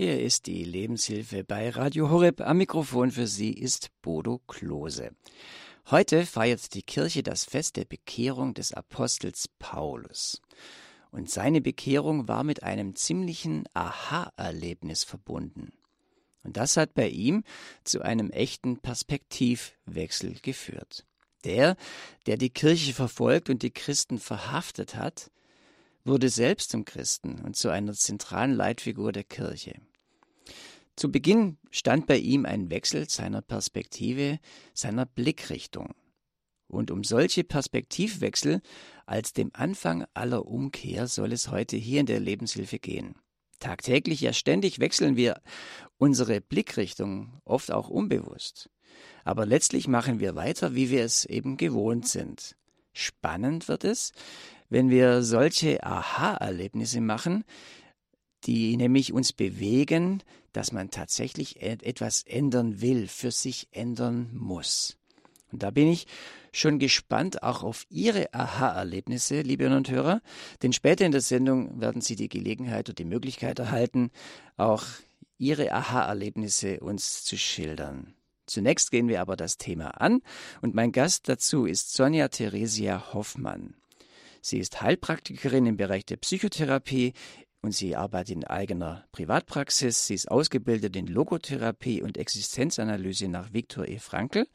Hier ist die Lebenshilfe bei Radio Horeb. Am Mikrofon für Sie ist Bodo Klose. Heute feiert die Kirche das Fest der Bekehrung des Apostels Paulus. Und seine Bekehrung war mit einem ziemlichen Aha-Erlebnis verbunden. Und das hat bei ihm zu einem echten Perspektivwechsel geführt. Der, der die Kirche verfolgt und die Christen verhaftet hat, wurde selbst zum Christen und zu einer zentralen Leitfigur der Kirche. Zu Beginn stand bei ihm ein Wechsel seiner Perspektive, seiner Blickrichtung. Und um solche Perspektivwechsel als dem Anfang aller Umkehr soll es heute hier in der Lebenshilfe gehen. Tagtäglich, ja ständig wechseln wir unsere Blickrichtung, oft auch unbewusst. Aber letztlich machen wir weiter, wie wir es eben gewohnt sind. Spannend wird es, wenn wir solche Aha-Erlebnisse machen, die nämlich uns bewegen, dass man tatsächlich etwas ändern will, für sich ändern muss. Und da bin ich schon gespannt auch auf Ihre Aha-Erlebnisse, liebe Hörer und Hörer, denn später in der Sendung werden Sie die Gelegenheit und die Möglichkeit erhalten, auch Ihre Aha-Erlebnisse uns zu schildern. Zunächst gehen wir aber das Thema an und mein Gast dazu ist Sonja Theresia Hoffmann. Sie ist Heilpraktikerin im Bereich der Psychotherapie und sie arbeitet in eigener Privatpraxis. Sie ist ausgebildet in Logotherapie und Existenzanalyse nach Viktor E. Frankl,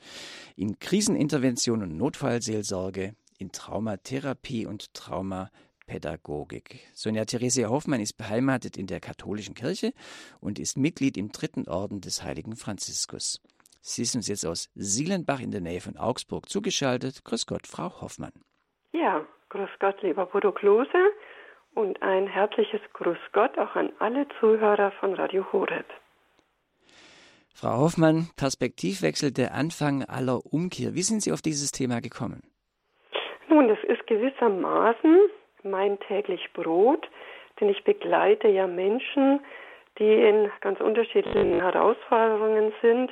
in Krisenintervention und Notfallseelsorge, in Traumatherapie und Traumapädagogik. Sonja Theresia Hoffmann ist beheimatet in der katholischen Kirche und ist Mitglied im dritten Orden des heiligen Franziskus. Sie ist uns jetzt aus Sielenbach in der Nähe von Augsburg zugeschaltet. Grüß Gott, Frau Hoffmann. Ja, grüß Gott, lieber Bodo Klose und ein herzliches Grüß Gott auch an alle Zuhörer von Radio Horeb. Frau Hoffmann, Perspektivwechsel der Anfang aller Umkehr. Wie sind Sie auf dieses Thema gekommen? Nun, das ist gewissermaßen mein täglich Brot, denn ich begleite ja Menschen, die in ganz unterschiedlichen Herausforderungen sind,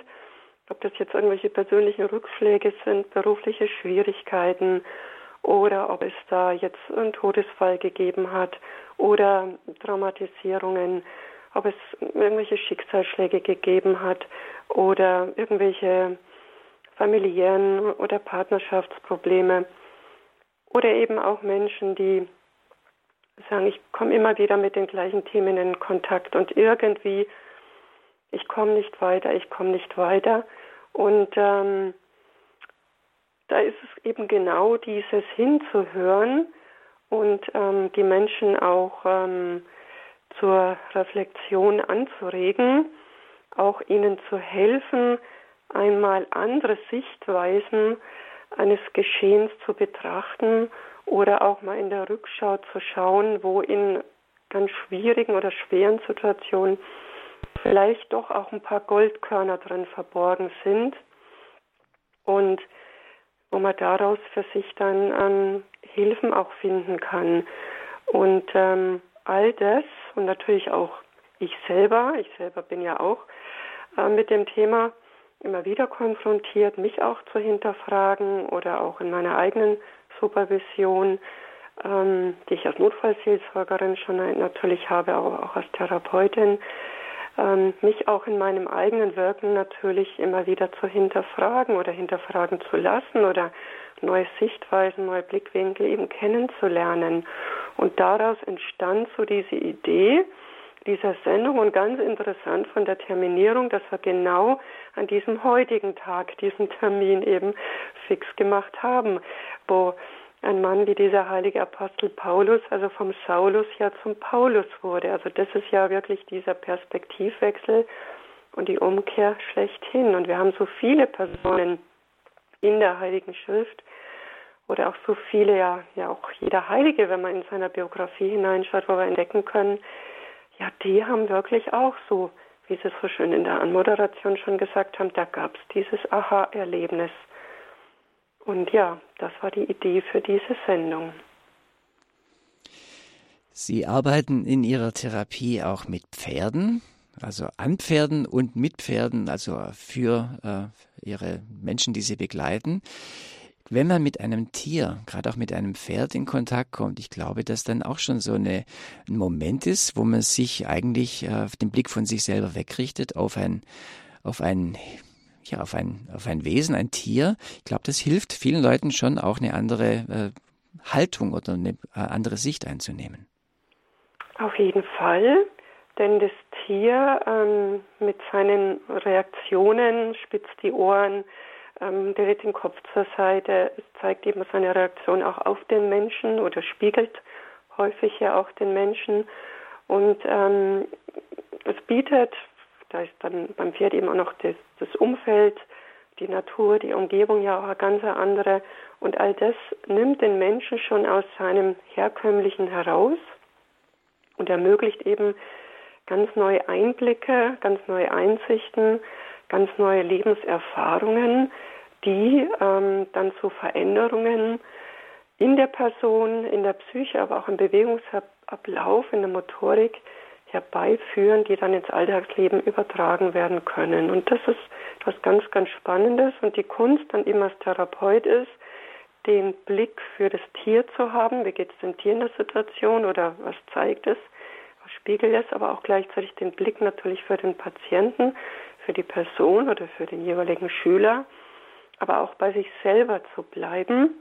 ob das jetzt irgendwelche persönlichen Rückschläge sind, berufliche Schwierigkeiten oder ob es da jetzt einen Todesfall gegeben hat oder Traumatisierungen, ob es irgendwelche Schicksalsschläge gegeben hat oder irgendwelche familiären oder Partnerschaftsprobleme oder eben auch Menschen, die sagen, ich komme immer wieder mit den gleichen Themen in Kontakt und irgendwie, ich komme nicht weiter, ich komme nicht weiter. Und ähm, da ist es eben genau dieses hinzuhören und ähm, die Menschen auch ähm, zur Reflexion anzuregen, auch ihnen zu helfen, einmal andere Sichtweisen eines Geschehens zu betrachten oder auch mal in der Rückschau zu schauen, wo in ganz schwierigen oder schweren Situationen vielleicht doch auch ein paar Goldkörner drin verborgen sind. Und wo man daraus für sich dann ähm, Hilfen auch finden kann. Und ähm, all das und natürlich auch ich selber, ich selber bin ja auch äh, mit dem Thema immer wieder konfrontiert, mich auch zu hinterfragen oder auch in meiner eigenen Supervision, ähm, die ich als Notfallseelsorgerin schon natürlich habe, aber auch als Therapeutin, ähm, mich auch in meinem eigenen Wirken natürlich immer wieder zu hinterfragen oder hinterfragen zu lassen oder neue Sichtweisen, neue Blickwinkel eben kennenzulernen. Und daraus entstand so diese Idee dieser Sendung und ganz interessant von der Terminierung, dass wir genau an diesem heutigen Tag diesen Termin eben fix gemacht haben, wo ein Mann wie dieser heilige Apostel Paulus, also vom Saulus ja zum Paulus wurde. Also das ist ja wirklich dieser Perspektivwechsel und die Umkehr schlechthin. Und wir haben so viele Personen in der Heiligen Schrift oder auch so viele, ja, ja auch jeder Heilige, wenn man in seiner Biografie hineinschaut, wo wir entdecken können, ja, die haben wirklich auch so, wie Sie es so schön in der Anmoderation schon gesagt haben, da gab es dieses Aha-Erlebnis. Und ja, das war die Idee für diese Sendung. Sie arbeiten in Ihrer Therapie auch mit Pferden, also an Pferden und mit Pferden, also für äh, Ihre Menschen, die Sie begleiten. wenn man mit einem Tier, gerade auch mit einem Pferd in Kontakt kommt, ich glaube, dass dann auch schon so eine, ein Moment ist, wo man sich eigentlich äh, den Blick von sich selber wegrichtet auf ein, auf ein, ja, auf ein, auf ein Wesen, ein Tier. Ich glaube, das hilft vielen Leuten schon auch eine andere äh, Haltung oder eine äh, andere Sicht einzunehmen. Auf jeden Fall, denn das Tier ähm, mit seinen Reaktionen spitzt die Ohren, ähm, dreht den Kopf zur Seite. Zeigt eben seine Reaktion auch auf den Menschen oder spiegelt häufig ja auch den Menschen. Und ähm, es bietet, da ist dann beim Pferd eben auch noch das, das Umfeld, die Natur, die Umgebung ja auch eine ganz andere. Und all das nimmt den Menschen schon aus seinem Herkömmlichen heraus und ermöglicht eben ganz neue Einblicke, ganz neue Einsichten, ganz neue Lebenserfahrungen, die ähm, dann zu Veränderungen in der Person, in der Psyche, aber auch im Bewegungsablauf, in der Motorik herbeiführen, die dann ins Alltagsleben übertragen werden können. Und das ist etwas ganz, ganz Spannendes. Und die Kunst dann eben als Therapeut ist, den Blick für das Tier zu haben. Wie geht es dem Tier in der Situation oder was zeigt es? Was spiegelt es? Aber auch gleichzeitig den Blick natürlich für den Patienten, für die Person oder für den jeweiligen Schüler aber auch bei sich selber zu bleiben.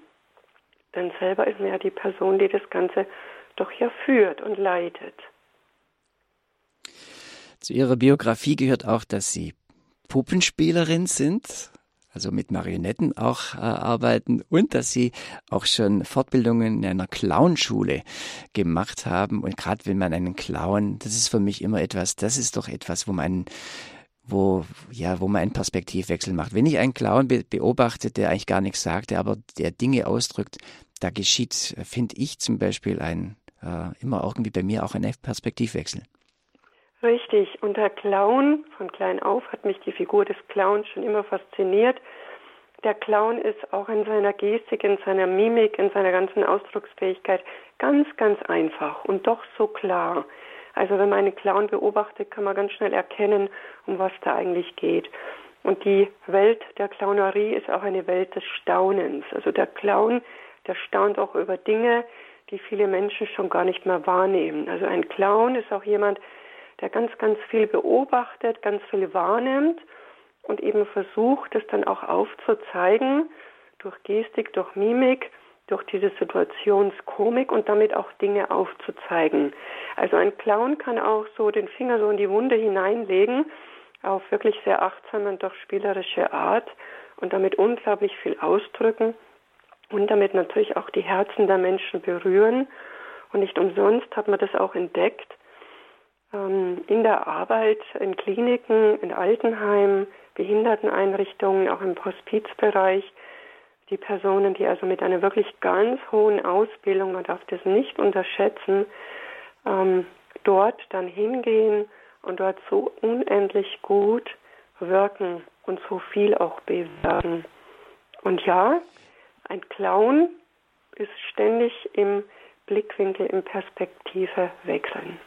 Denn selber ist man ja die Person, die das Ganze doch ja führt und leitet. Zu Ihrer Biografie gehört auch, dass Sie Puppenspielerin sind, also mit Marionetten auch äh, arbeiten und dass Sie auch schon Fortbildungen in einer Clownschule gemacht haben. Und gerade wenn man einen Clown, das ist für mich immer etwas, das ist doch etwas, wo man wo, ja, wo man einen Perspektivwechsel macht. Wenn ich einen Clown be beobachte, der eigentlich gar nichts sagt, der aber der Dinge ausdrückt, da geschieht, finde ich zum Beispiel ein, äh, immer irgendwie bei mir auch ein Perspektivwechsel. Richtig. Und der Clown, von klein auf hat mich die Figur des Clowns schon immer fasziniert. Der Clown ist auch in seiner Gestik, in seiner Mimik, in seiner ganzen Ausdrucksfähigkeit ganz, ganz einfach und doch so klar. Also wenn man einen Clown beobachtet, kann man ganz schnell erkennen, um was da eigentlich geht. Und die Welt der Clownerie ist auch eine Welt des Staunens. Also der Clown, der staunt auch über Dinge, die viele Menschen schon gar nicht mehr wahrnehmen. Also ein Clown ist auch jemand, der ganz, ganz viel beobachtet, ganz viel wahrnimmt und eben versucht, es dann auch aufzuzeigen durch Gestik, durch Mimik durch diese Situationskomik und damit auch Dinge aufzuzeigen. Also ein Clown kann auch so den Finger so in die Wunde hineinlegen, auf wirklich sehr achtsame und doch spielerische Art und damit unglaublich viel ausdrücken und damit natürlich auch die Herzen der Menschen berühren. Und nicht umsonst hat man das auch entdeckt in der Arbeit, in Kliniken, in Altenheimen, Behinderteneinrichtungen, auch im Hospizbereich, die Personen, die also mit einer wirklich ganz hohen Ausbildung, man darf das nicht unterschätzen, ähm, dort dann hingehen und dort so unendlich gut wirken und so viel auch bewirken. Und ja, ein Clown ist ständig im Blickwinkel, im Perspektive wechseln.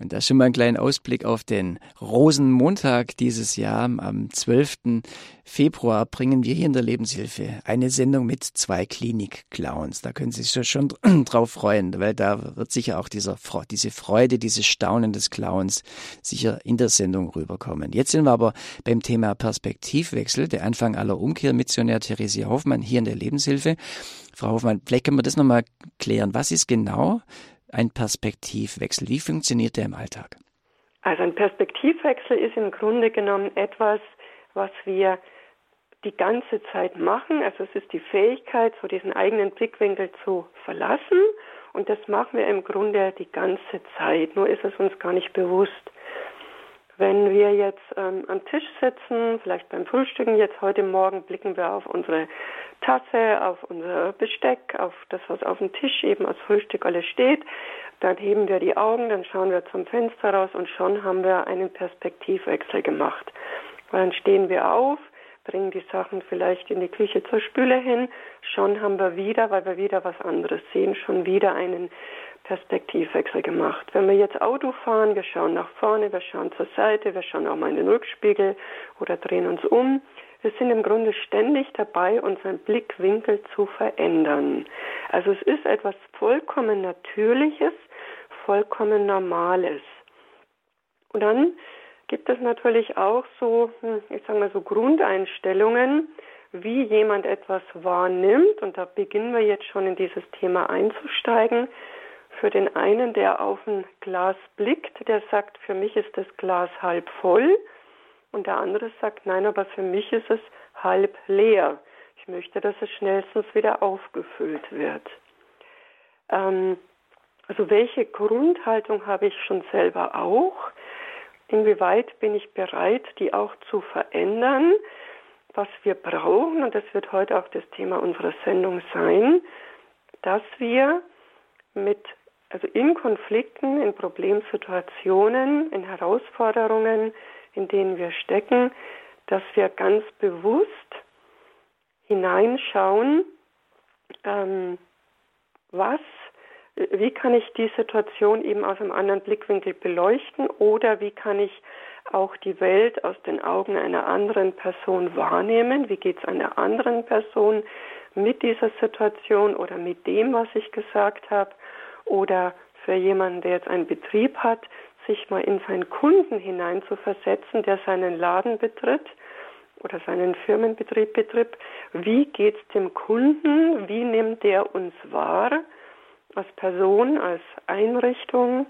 Und das schon mal ein kleiner Ausblick auf den Rosenmontag dieses Jahr. Am 12. Februar bringen wir hier in der Lebenshilfe eine Sendung mit zwei Klinik-Clowns. Da können Sie sich schon drauf freuen, weil da wird sicher auch dieser, diese Freude, dieses Staunen des Clowns sicher in der Sendung rüberkommen. Jetzt sind wir aber beim Thema Perspektivwechsel, der Anfang aller Umkehr. Missionär Theresia Hoffmann hier in der Lebenshilfe. Frau Hoffmann, vielleicht können wir das nochmal klären. Was ist genau ein Perspektivwechsel? Wie funktioniert der im Alltag? Also ein Perspektivwechsel ist im Grunde genommen etwas, was wir die ganze Zeit machen. Also es ist die Fähigkeit, so diesen eigenen Blickwinkel zu verlassen. Und das machen wir im Grunde die ganze Zeit. Nur ist es uns gar nicht bewusst. Wenn wir jetzt ähm, am Tisch sitzen, vielleicht beim Frühstücken, jetzt heute Morgen blicken wir auf unsere Tasse, auf unser Besteck, auf das, was auf dem Tisch eben als Frühstück alles steht. Dann heben wir die Augen, dann schauen wir zum Fenster raus und schon haben wir einen Perspektivwechsel gemacht. Dann stehen wir auf, bringen die Sachen vielleicht in die Küche zur Spüle hin, schon haben wir wieder, weil wir wieder was anderes sehen, schon wieder einen Perspektivwechsel gemacht. Wenn wir jetzt Auto fahren, wir schauen nach vorne, wir schauen zur Seite, wir schauen auch mal in den Rückspiegel oder drehen uns um. wir sind im Grunde ständig dabei, unseren Blickwinkel zu verändern. Also es ist etwas vollkommen Natürliches, vollkommen Normales. Und dann gibt es natürlich auch so, hm, ich sage mal so Grundeinstellungen, wie jemand etwas wahrnimmt. Und da beginnen wir jetzt schon in dieses Thema einzusteigen. Für den einen, der auf ein Glas blickt, der sagt, für mich ist das Glas halb voll. Und der andere sagt, nein, aber für mich ist es halb leer. Ich möchte, dass es schnellstens wieder aufgefüllt wird. Ähm, also welche Grundhaltung habe ich schon selber auch? Inwieweit bin ich bereit, die auch zu verändern? Was wir brauchen, und das wird heute auch das Thema unserer Sendung sein, dass wir mit, also in Konflikten, in Problemsituationen, in Herausforderungen, in denen wir stecken, dass wir ganz bewusst hineinschauen, ähm, was wie kann ich die Situation eben aus einem anderen Blickwinkel beleuchten oder wie kann ich auch die Welt aus den Augen einer anderen Person wahrnehmen? Wie geht es einer anderen Person mit dieser Situation oder mit dem, was ich gesagt habe? Oder für jemanden, der jetzt einen Betrieb hat, sich mal in seinen Kunden hineinzuversetzen, der seinen Laden betritt oder seinen Firmenbetrieb betritt. Wie geht es dem Kunden? Wie nimmt der uns wahr? als Person, als Einrichtung.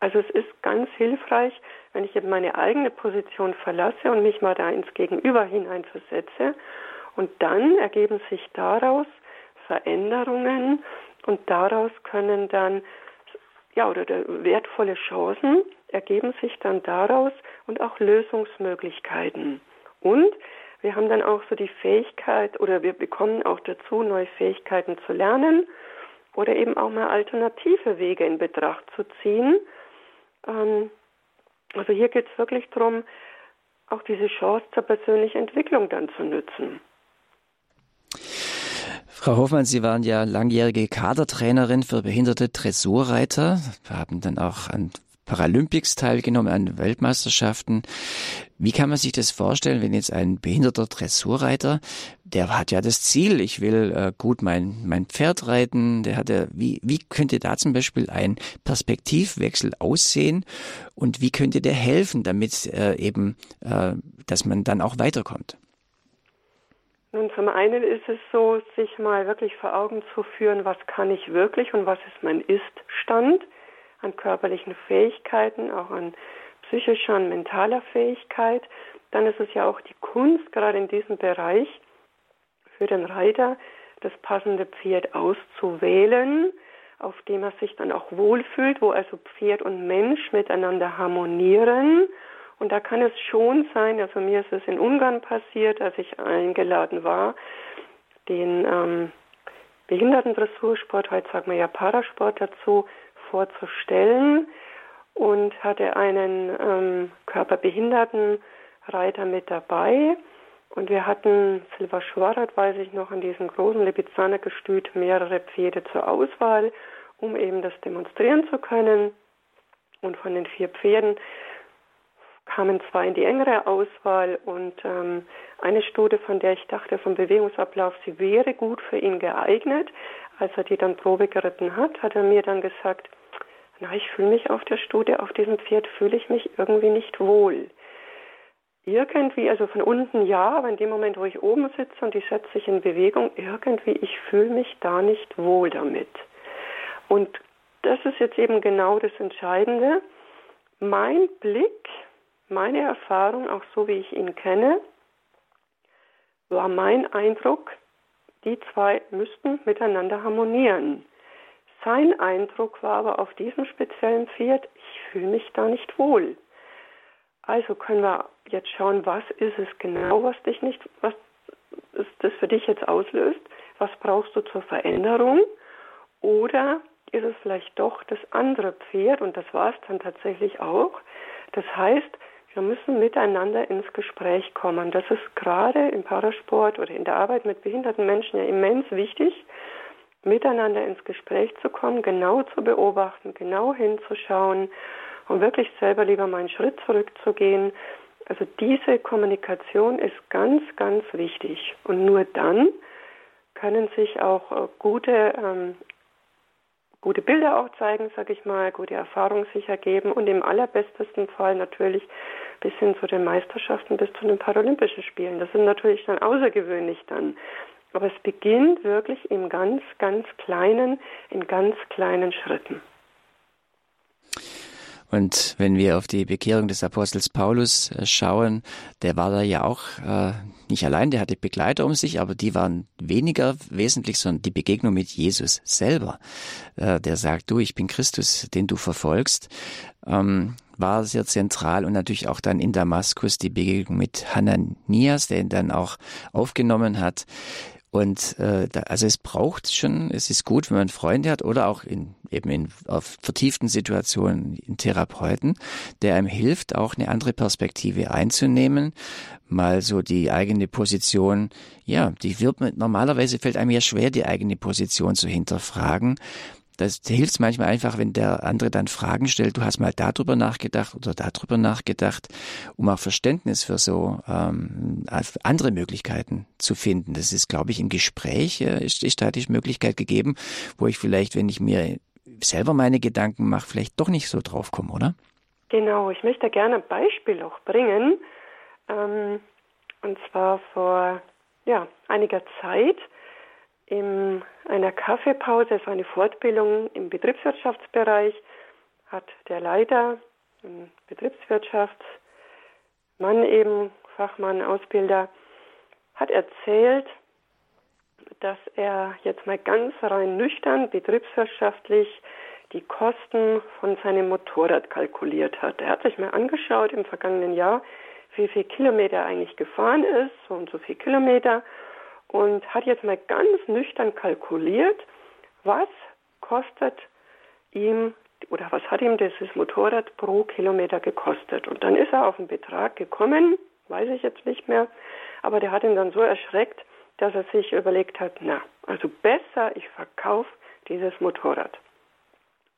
Also es ist ganz hilfreich, wenn ich eben meine eigene Position verlasse und mich mal da ins Gegenüber hineinversetze. Und dann ergeben sich daraus Veränderungen und daraus können dann, ja, oder wertvolle Chancen ergeben sich dann daraus und auch Lösungsmöglichkeiten. Und wir haben dann auch so die Fähigkeit oder wir bekommen auch dazu, neue Fähigkeiten zu lernen oder eben auch mal alternative Wege in Betracht zu ziehen. Ähm, also hier geht es wirklich darum, auch diese Chance zur persönlichen Entwicklung dann zu nutzen. Frau Hoffmann, Sie waren ja langjährige Kadertrainerin für behinderte Dressurreiter, Wir haben dann auch an Paralympics teilgenommen, an Weltmeisterschaften. Wie kann man sich das vorstellen, wenn jetzt ein behinderter Dressurreiter, der hat ja das Ziel, ich will äh, gut mein, mein Pferd reiten, der hat ja, wie, wie könnte da zum Beispiel ein Perspektivwechsel aussehen und wie könnte der helfen, damit äh, eben, äh, dass man dann auch weiterkommt? Nun, zum einen ist es so, sich mal wirklich vor Augen zu führen, was kann ich wirklich und was ist mein Ist-Stand an körperlichen Fähigkeiten, auch an psychischer und mentaler Fähigkeit. Dann ist es ja auch die Kunst, gerade in diesem Bereich, für den Reiter das passende Pferd auszuwählen, auf dem er sich dann auch wohlfühlt, wo also Pferd und Mensch miteinander harmonieren. Und da kann es schon sein, also mir ist es in Ungarn passiert, als ich eingeladen war, den ähm, Behindertendressursport, heute sagen wir ja Parasport dazu, vorzustellen und hatte einen ähm, körperbehinderten Reiter mit dabei. Und wir hatten Silva Schwarat, weiß ich noch, an diesem großen Lipizzaner-Gestüt mehrere Pferde zur Auswahl, um eben das demonstrieren zu können. Und von den vier Pferden kamen zwei in die engere Auswahl und ähm, eine Studie, von der ich dachte, vom Bewegungsablauf, sie wäre gut für ihn geeignet. Als er die dann Probe geritten hat, hat er mir dann gesagt, na, ich fühle mich auf der Studie, auf diesem Pferd fühle ich mich irgendwie nicht wohl. Irgendwie, also von unten ja, aber in dem Moment, wo ich oben sitze und die setze sich in Bewegung, irgendwie, ich fühle mich da nicht wohl damit. Und das ist jetzt eben genau das Entscheidende. Mein Blick, meine Erfahrung, auch so wie ich ihn kenne, war mein Eindruck, die zwei müssten miteinander harmonieren. Sein Eindruck war aber auf diesem speziellen Pferd, ich fühle mich da nicht wohl. Also können wir jetzt schauen, was ist es genau, was dich nicht, was das für dich jetzt auslöst? Was brauchst du zur Veränderung? Oder ist es vielleicht doch das andere Pferd? Und das war es dann tatsächlich auch. Das heißt, wir müssen miteinander ins Gespräch kommen. Das ist gerade im Parasport oder in der Arbeit mit behinderten Menschen ja immens wichtig, miteinander ins Gespräch zu kommen, genau zu beobachten, genau hinzuschauen und wirklich selber lieber mal einen Schritt zurückzugehen Also diese Kommunikation ist ganz, ganz wichtig. Und nur dann können sich auch äh, gute, ähm, gute Bilder auch zeigen, sage ich mal, gute Erfahrungen sich ergeben und im allerbestesten Fall natürlich bis hin zu den Meisterschaften, bis zu den Paralympischen Spielen. Das sind natürlich dann außergewöhnlich dann. Aber es beginnt wirklich im ganz, ganz kleinen, in ganz kleinen Schritten. Und wenn wir auf die Bekehrung des Apostels Paulus äh, schauen, der war da ja auch äh, nicht allein, der hatte Begleiter um sich, aber die waren weniger wesentlich, sondern die Begegnung mit Jesus selber. Äh, der sagt, du, ich bin Christus, den du verfolgst, ähm, war sehr zentral und natürlich auch dann in Damaskus die Begegnung mit Hananias, der ihn dann auch aufgenommen hat. Und äh, da, also es braucht schon, es ist gut, wenn man Freunde hat oder auch in eben in auf vertieften Situationen in Therapeuten, der einem hilft, auch eine andere Perspektive einzunehmen, mal so die eigene Position, ja, die wird man, normalerweise fällt einem ja schwer, die eigene Position zu hinterfragen das hilft manchmal einfach, wenn der andere dann Fragen stellt, du hast mal darüber nachgedacht oder darüber nachgedacht, um auch Verständnis für so ähm, andere Möglichkeiten zu finden. Das ist, glaube ich, im Gespräch äh, ist, ist da die Möglichkeit gegeben, wo ich vielleicht, wenn ich mir selber meine Gedanken mache, vielleicht doch nicht so drauf komme, oder? Genau, ich möchte gerne ein Beispiel auch bringen. Ähm, und zwar vor ja, einiger Zeit in einer Kaffeepause, es war eine Fortbildung im Betriebswirtschaftsbereich, hat der Leiter, ein Betriebswirtschaftsmann eben, Fachmann, Ausbilder, hat erzählt, dass er jetzt mal ganz rein nüchtern betriebswirtschaftlich die Kosten von seinem Motorrad kalkuliert hat. Er hat sich mal angeschaut im vergangenen Jahr, wie viel Kilometer er eigentlich gefahren ist, so und so viel Kilometer und hat jetzt mal ganz nüchtern kalkuliert, was kostet ihm oder was hat ihm dieses Motorrad pro Kilometer gekostet. Und dann ist er auf einen Betrag gekommen, weiß ich jetzt nicht mehr, aber der hat ihn dann so erschreckt, dass er sich überlegt hat, na, also besser, ich verkaufe dieses Motorrad.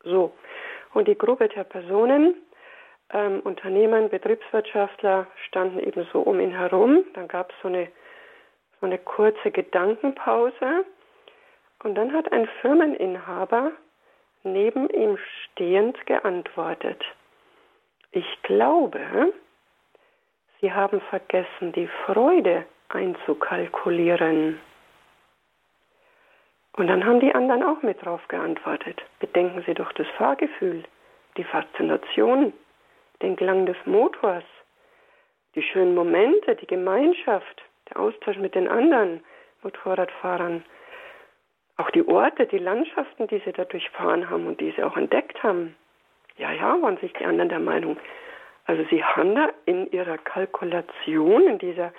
So, und die Gruppe der Personen, ähm, Unternehmen, Betriebswirtschaftler standen eben so um ihn herum. Dann gab es so eine so eine kurze Gedankenpause und dann hat ein Firmeninhaber neben ihm stehend geantwortet. Ich glaube, Sie haben vergessen, die Freude einzukalkulieren. Und dann haben die anderen auch mit drauf geantwortet. Bedenken Sie doch das Fahrgefühl, die Faszination, den Klang des Motors, die schönen Momente, die Gemeinschaft, der Austausch mit den anderen Motorradfahrern, auch die Orte, die Landschaften, die sie da durchfahren haben und die sie auch entdeckt haben. Ja, ja, waren sich die anderen der Meinung. Also sie haben da in ihrer Kalkulation, in dieser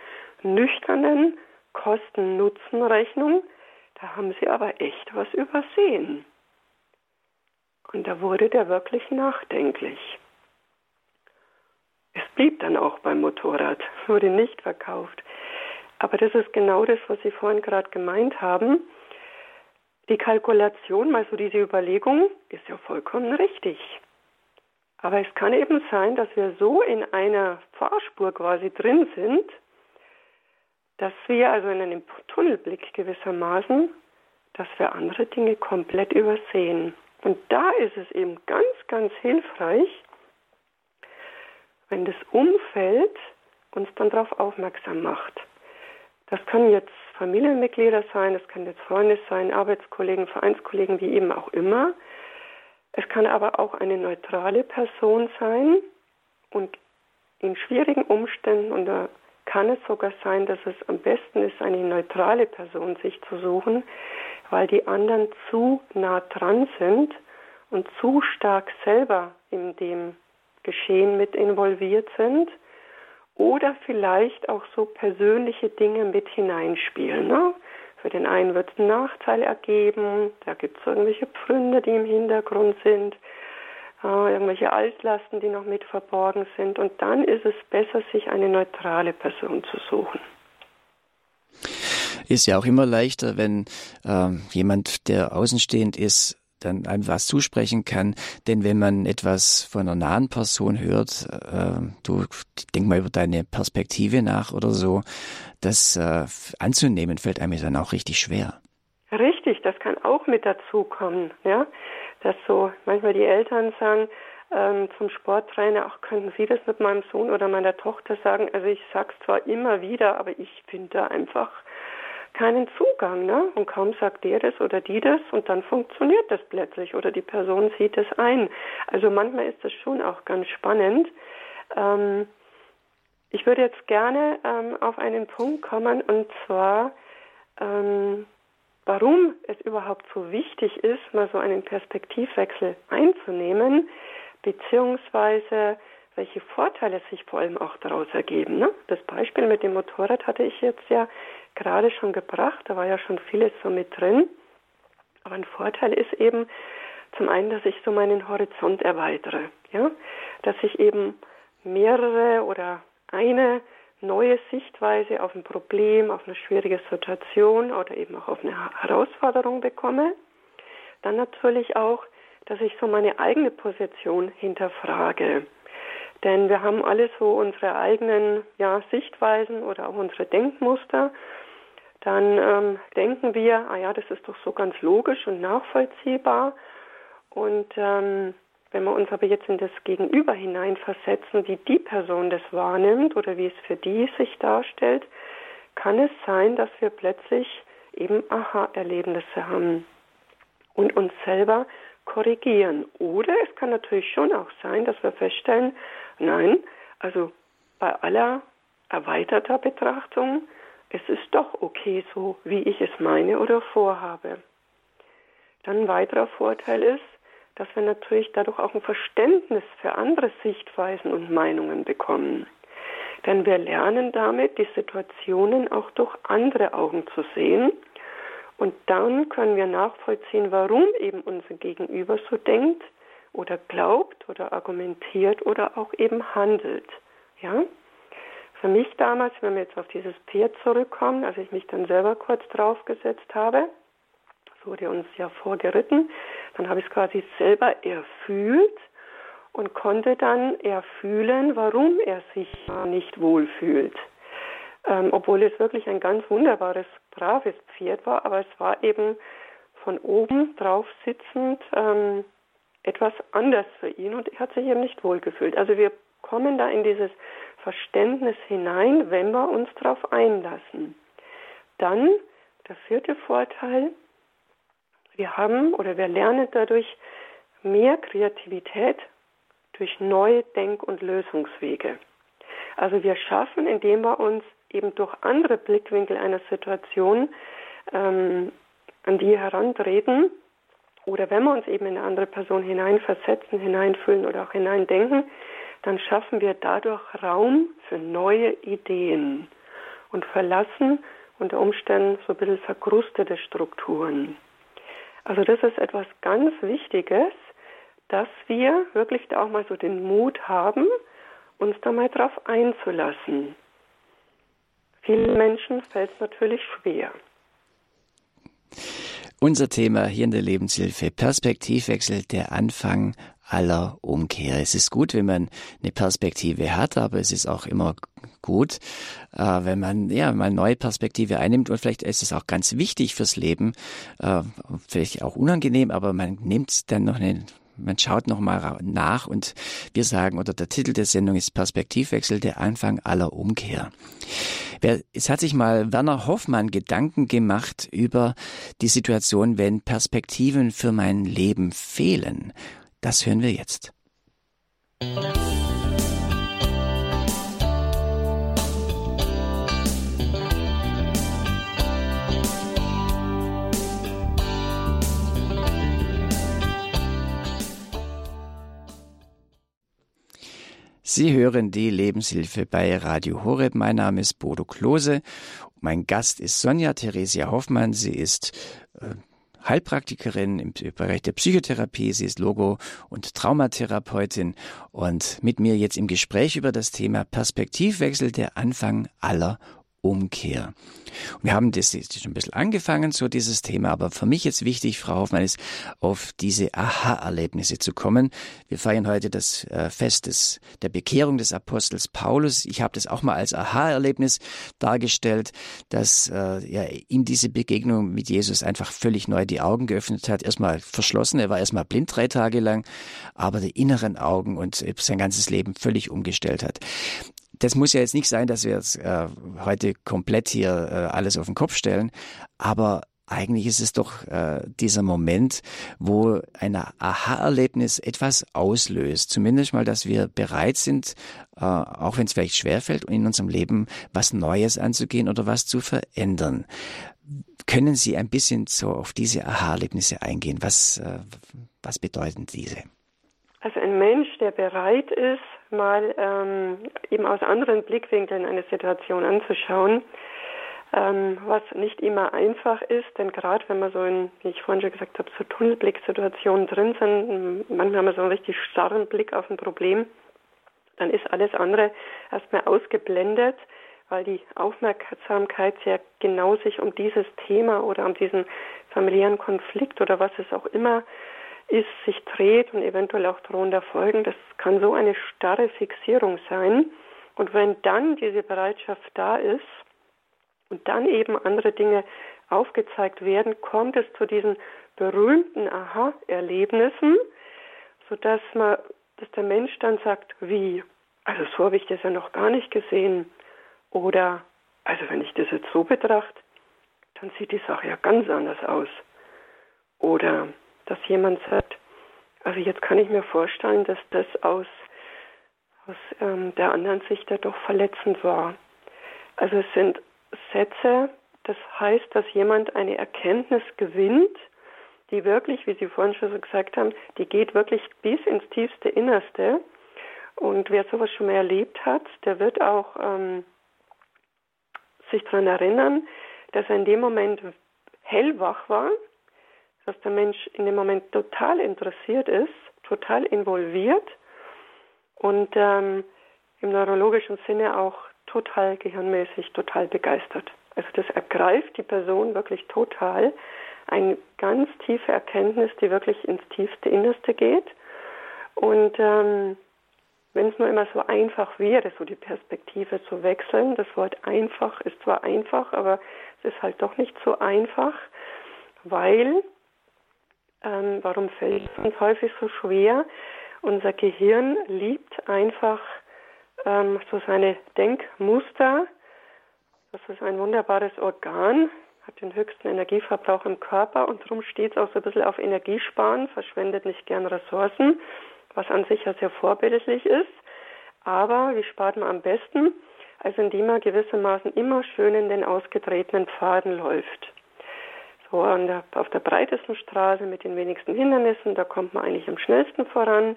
nüchternen Kosten-Nutzen-Rechnung, da haben sie aber echt was übersehen. Und da wurde der wirklich nachdenklich. Es blieb dann auch beim Motorrad, wurde nicht verkauft. Aber das ist genau das, was Sie vorhin gerade gemeint haben. Die Kalkulation, mal so diese Überlegung, ist ja vollkommen richtig. Aber es kann eben sein, dass wir so in einer Fahrspur quasi drin sind, dass wir also in einem Tunnelblick gewissermaßen, dass wir andere Dinge komplett übersehen. Und da ist es eben ganz, ganz hilfreich, wenn das Umfeld uns dann darauf aufmerksam macht. Das können jetzt Familienmitglieder sein, das können jetzt Freunde sein, Arbeitskollegen, Vereinskollegen, wie eben auch immer. Es kann aber auch eine neutrale Person sein und in schwierigen Umständen, und da kann es sogar sein, dass es am besten ist, eine neutrale Person sich zu suchen, weil die anderen zu nah dran sind und zu stark selber in dem Geschehen mit involviert sind oder vielleicht auch so persönliche Dinge mit hineinspielen. Ne? Für den einen wird es einen Nachteil ergeben, da gibt es irgendwelche Pfründe, die im Hintergrund sind, äh, irgendwelche Altlasten, die noch mit verborgen sind. Und dann ist es besser, sich eine neutrale Person zu suchen. Ist ja auch immer leichter, wenn äh, jemand, der außenstehend ist, dann einem was zusprechen kann. Denn wenn man etwas von einer nahen Person hört, äh, du denk mal über deine Perspektive nach oder so, das äh, anzunehmen fällt einem dann auch richtig schwer. Richtig, das kann auch mit dazukommen, ja, dass so manchmal die Eltern sagen ähm, zum Sporttrainer, ach, könnten Sie das mit meinem Sohn oder meiner Tochter sagen? Also ich sag's zwar immer wieder, aber ich finde da einfach keinen Zugang, ne? Und kaum sagt der das oder die das und dann funktioniert das plötzlich oder die Person sieht es ein. Also manchmal ist das schon auch ganz spannend. Ähm, ich würde jetzt gerne ähm, auf einen Punkt kommen und zwar, ähm, warum es überhaupt so wichtig ist, mal so einen Perspektivwechsel einzunehmen, beziehungsweise welche Vorteile sich vor allem auch daraus ergeben. Ne? Das Beispiel mit dem Motorrad hatte ich jetzt ja gerade schon gebracht, da war ja schon vieles so mit drin. Aber ein Vorteil ist eben zum einen, dass ich so meinen Horizont erweitere, ja, dass ich eben mehrere oder eine neue Sichtweise auf ein Problem, auf eine schwierige Situation oder eben auch auf eine Herausforderung bekomme. Dann natürlich auch, dass ich so meine eigene Position hinterfrage. Denn wir haben alle so unsere eigenen ja, Sichtweisen oder auch unsere Denkmuster dann ähm, denken wir, ah ja, das ist doch so ganz logisch und nachvollziehbar. Und ähm, wenn wir uns aber jetzt in das Gegenüber hineinversetzen, wie die Person das wahrnimmt oder wie es für die sich darstellt, kann es sein, dass wir plötzlich eben Aha-Erlebnisse haben und uns selber korrigieren. Oder es kann natürlich schon auch sein, dass wir feststellen, nein, also bei aller erweiterter Betrachtung es ist doch okay so, wie ich es meine oder vorhabe. Dann ein weiterer Vorteil ist, dass wir natürlich dadurch auch ein Verständnis für andere Sichtweisen und Meinungen bekommen. Denn wir lernen damit, die Situationen auch durch andere Augen zu sehen. Und dann können wir nachvollziehen, warum eben unser Gegenüber so denkt oder glaubt oder argumentiert oder auch eben handelt. Ja? Für mich damals, wenn wir jetzt auf dieses Pferd zurückkommen, als ich mich dann selber kurz draufgesetzt habe, es wurde uns ja vorgeritten, dann habe ich es quasi selber erfühlt und konnte dann erfühlen, warum er sich nicht wohlfühlt. Ähm, obwohl es wirklich ein ganz wunderbares, braves Pferd war, aber es war eben von oben drauf sitzend ähm, etwas anders für ihn und er hat sich eben nicht wohlgefühlt. Also wir kommen da in dieses Verständnis hinein, wenn wir uns darauf einlassen. Dann der vierte Vorteil, wir haben oder wir lernen dadurch mehr Kreativität durch neue Denk- und Lösungswege. Also wir schaffen, indem wir uns eben durch andere Blickwinkel einer Situation ähm, an die herantreten oder wenn wir uns eben in eine andere Person hineinversetzen, hineinfühlen oder auch hineindenken, dann schaffen wir dadurch Raum für neue Ideen und verlassen unter Umständen so ein bisschen verkrustete Strukturen. Also das ist etwas ganz Wichtiges, dass wir wirklich da auch mal so den Mut haben, uns da mal drauf einzulassen. Vielen Menschen fällt es natürlich schwer. Unser Thema hier in der Lebenshilfe, Perspektivwechsel, der Anfang aller Umkehr. Es ist gut, wenn man eine Perspektive hat, aber es ist auch immer gut, äh, wenn man ja mal neue Perspektive einnimmt und vielleicht ist es auch ganz wichtig fürs Leben, äh, vielleicht auch unangenehm, aber man nimmt dann noch eine man schaut noch mal nach und wir sagen, oder der Titel der Sendung ist Perspektivwechsel, der Anfang aller Umkehr. Es hat sich mal Werner Hoffmann Gedanken gemacht über die Situation, wenn Perspektiven für mein Leben fehlen. Das hören wir jetzt. Sie hören die Lebenshilfe bei Radio Horeb. Mein Name ist Bodo Klose. Mein Gast ist Sonja Theresia Hoffmann. Sie ist äh, Heilpraktikerin im Bereich der Psychotherapie. Sie ist Logo- und Traumatherapeutin und mit mir jetzt im Gespräch über das Thema Perspektivwechsel der Anfang aller Umkehr. Wir haben das jetzt schon ein bisschen angefangen, so dieses Thema, aber für mich jetzt wichtig, Frau Hoffmann, ist auf diese Aha-Erlebnisse zu kommen. Wir feiern heute das äh, Fest des, der Bekehrung des Apostels Paulus. Ich habe das auch mal als Aha-Erlebnis dargestellt, dass äh, ja, ihm diese Begegnung mit Jesus einfach völlig neu die Augen geöffnet hat. Erstmal verschlossen, er war erstmal blind drei Tage lang, aber die inneren Augen und sein ganzes Leben völlig umgestellt hat das muss ja jetzt nicht sein, dass wir jetzt äh, heute komplett hier äh, alles auf den Kopf stellen, aber eigentlich ist es doch äh, dieser Moment, wo ein Aha-Erlebnis etwas auslöst. Zumindest mal, dass wir bereit sind, äh, auch wenn es vielleicht schwerfällt, in unserem Leben was Neues anzugehen oder was zu verändern. Können Sie ein bisschen so auf diese Aha-Erlebnisse eingehen? Was, äh, was bedeuten diese? Also ein Mensch, der bereit ist, mal ähm, eben aus anderen Blickwinkeln eine Situation anzuschauen, ähm, was nicht immer einfach ist, denn gerade wenn wir so in, wie ich vorhin schon gesagt habe, so Tunnelblicksituationen drin sind, manchmal haben wir so einen richtig starren Blick auf ein Problem, dann ist alles andere erstmal ausgeblendet, weil die Aufmerksamkeit sehr genau sich um dieses Thema oder um diesen familiären Konflikt oder was es auch immer ist, sich dreht und eventuell auch drohender Folgen. Das kann so eine starre Fixierung sein. Und wenn dann diese Bereitschaft da ist und dann eben andere Dinge aufgezeigt werden, kommt es zu diesen berühmten Aha-Erlebnissen, sodass man, dass der Mensch dann sagt, wie, also so habe ich das ja noch gar nicht gesehen. Oder, also wenn ich das jetzt so betrachte, dann sieht die Sache ja ganz anders aus. Oder, dass jemand sagt, also jetzt kann ich mir vorstellen, dass das aus, aus ähm, der anderen Sicht ja doch verletzend war. Also es sind Sätze, das heißt, dass jemand eine Erkenntnis gewinnt, die wirklich, wie Sie vorhin schon so gesagt haben, die geht wirklich bis ins tiefste Innerste. Und wer sowas schon mal erlebt hat, der wird auch ähm, sich daran erinnern, dass er in dem Moment hellwach war dass der Mensch in dem Moment total interessiert ist, total involviert und ähm, im neurologischen Sinne auch total gehirnmäßig, total begeistert. Also das ergreift die Person wirklich total. Eine ganz tiefe Erkenntnis, die wirklich ins tiefste Innerste geht. Und ähm, wenn es nur immer so einfach wäre, so die Perspektive zu wechseln, das Wort einfach ist zwar einfach, aber es ist halt doch nicht so einfach, weil ähm, warum fällt es uns häufig so schwer? Unser Gehirn liebt einfach ähm, so seine Denkmuster. Das ist ein wunderbares Organ, hat den höchsten Energieverbrauch im Körper und darum steht es auch so ein bisschen auf Energiesparen, verschwendet nicht gern Ressourcen, was an sich ja sehr vorbildlich ist. Aber wie spart man am besten? Also indem man gewissermaßen immer schön in den ausgetretenen Pfaden läuft so an der, auf der breitesten Straße mit den wenigsten Hindernissen, da kommt man eigentlich am schnellsten voran.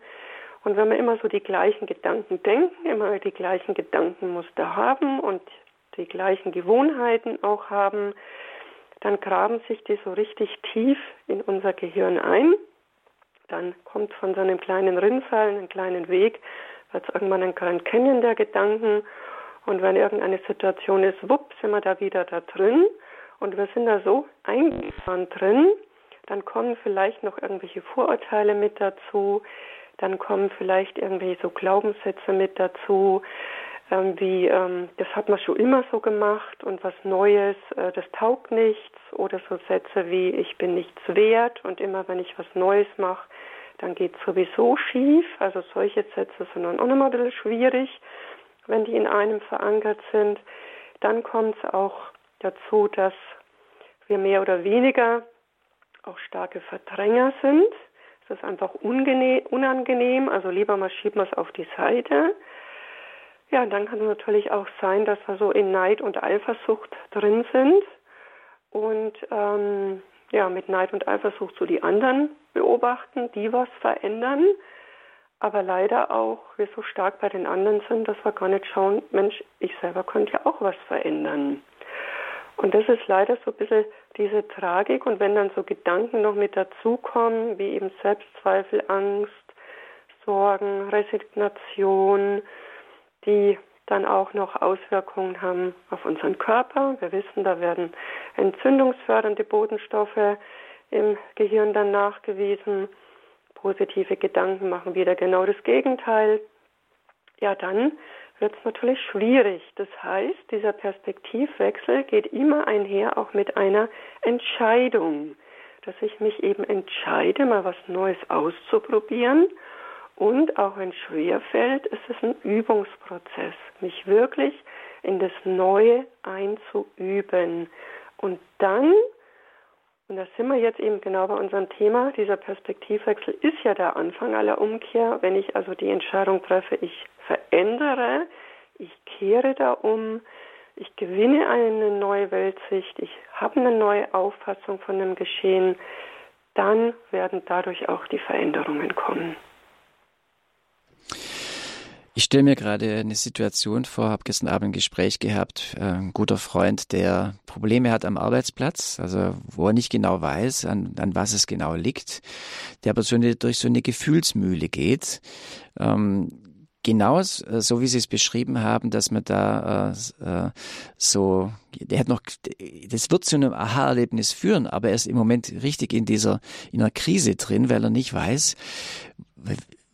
Und wenn wir immer so die gleichen Gedanken denken, immer die gleichen Gedankenmuster haben und die gleichen Gewohnheiten auch haben, dann graben sich die so richtig tief in unser Gehirn ein. Dann kommt von so einem kleinen Rinnsal, einem kleinen Weg, wird irgendwann ein Grand Canyon der Gedanken. Und wenn irgendeine Situation ist, wupp, sind wir da wieder da drin. Und wir sind da so eingefahren drin, dann kommen vielleicht noch irgendwelche Vorurteile mit dazu, dann kommen vielleicht irgendwelche so Glaubenssätze mit dazu, ähm, wie ähm, das hat man schon immer so gemacht und was Neues, äh, das taugt nichts oder so Sätze wie ich bin nichts wert und immer wenn ich was Neues mache, dann geht es sowieso schief. Also solche Sätze sind dann auch nochmal ein bisschen schwierig, wenn die in einem verankert sind. Dann kommt es auch dazu, dass wir mehr oder weniger auch starke Verdränger sind. Es ist einfach unangenehm, also lieber mal schieben wir es auf die Seite. Ja, und dann kann es natürlich auch sein, dass wir so in Neid und Eifersucht drin sind und ähm, ja, mit Neid und Eifersucht so die anderen beobachten, die was verändern, aber leider auch wir so stark bei den anderen sind, dass wir gar nicht schauen, Mensch, ich selber könnte ja auch was verändern. Und das ist leider so ein bisschen diese Tragik. Und wenn dann so Gedanken noch mit dazukommen, wie eben Selbstzweifel, Angst, Sorgen, Resignation, die dann auch noch Auswirkungen haben auf unseren Körper. Wir wissen, da werden entzündungsfördernde Botenstoffe im Gehirn dann nachgewiesen. Positive Gedanken machen wieder genau das Gegenteil. Ja, dann wird es natürlich schwierig. Das heißt, dieser Perspektivwechsel geht immer einher auch mit einer Entscheidung, dass ich mich eben entscheide, mal was Neues auszuprobieren. Und auch wenn es schwer fällt, ist es ein Übungsprozess, mich wirklich in das Neue einzuüben. Und dann, und da sind wir jetzt eben genau bei unserem Thema, dieser Perspektivwechsel ist ja der Anfang aller Umkehr. Wenn ich also die Entscheidung treffe, ich verändere, ich kehre da um, ich gewinne eine neue Weltsicht, ich habe eine neue Auffassung von dem Geschehen, dann werden dadurch auch die Veränderungen kommen. Ich stelle mir gerade eine Situation vor, habe gestern Abend ein Gespräch gehabt, äh, ein guter Freund, der Probleme hat am Arbeitsplatz, also wo er nicht genau weiß, an, an was es genau liegt, der aber so eine, durch so eine Gefühlsmühle geht. Ähm, genau äh, so wie Sie es beschrieben haben, dass man da äh, äh, so, der hat noch, das wird zu einem Aha-Erlebnis führen, aber er ist im Moment richtig in dieser, in einer Krise drin, weil er nicht weiß,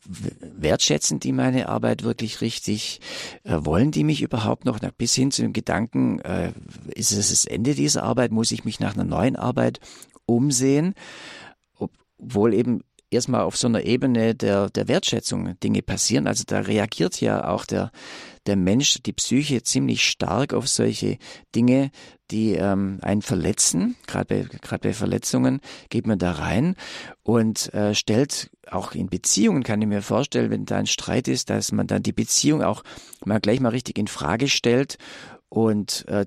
wertschätzen die meine Arbeit wirklich richtig? Äh, wollen die mich überhaupt noch? Bis hin zu dem Gedanken, äh, ist es das Ende dieser Arbeit? Muss ich mich nach einer neuen Arbeit umsehen? Obwohl eben erstmal auf so einer Ebene der, der Wertschätzung Dinge passieren. Also da reagiert ja auch der, der Mensch, die Psyche ziemlich stark auf solche Dinge, die ähm, einen verletzen. Gerade bei, gerade bei Verletzungen geht man da rein und äh, stellt auch in Beziehungen, kann ich mir vorstellen, wenn da ein Streit ist, dass man dann die Beziehung auch mal gleich mal richtig in Frage stellt und äh,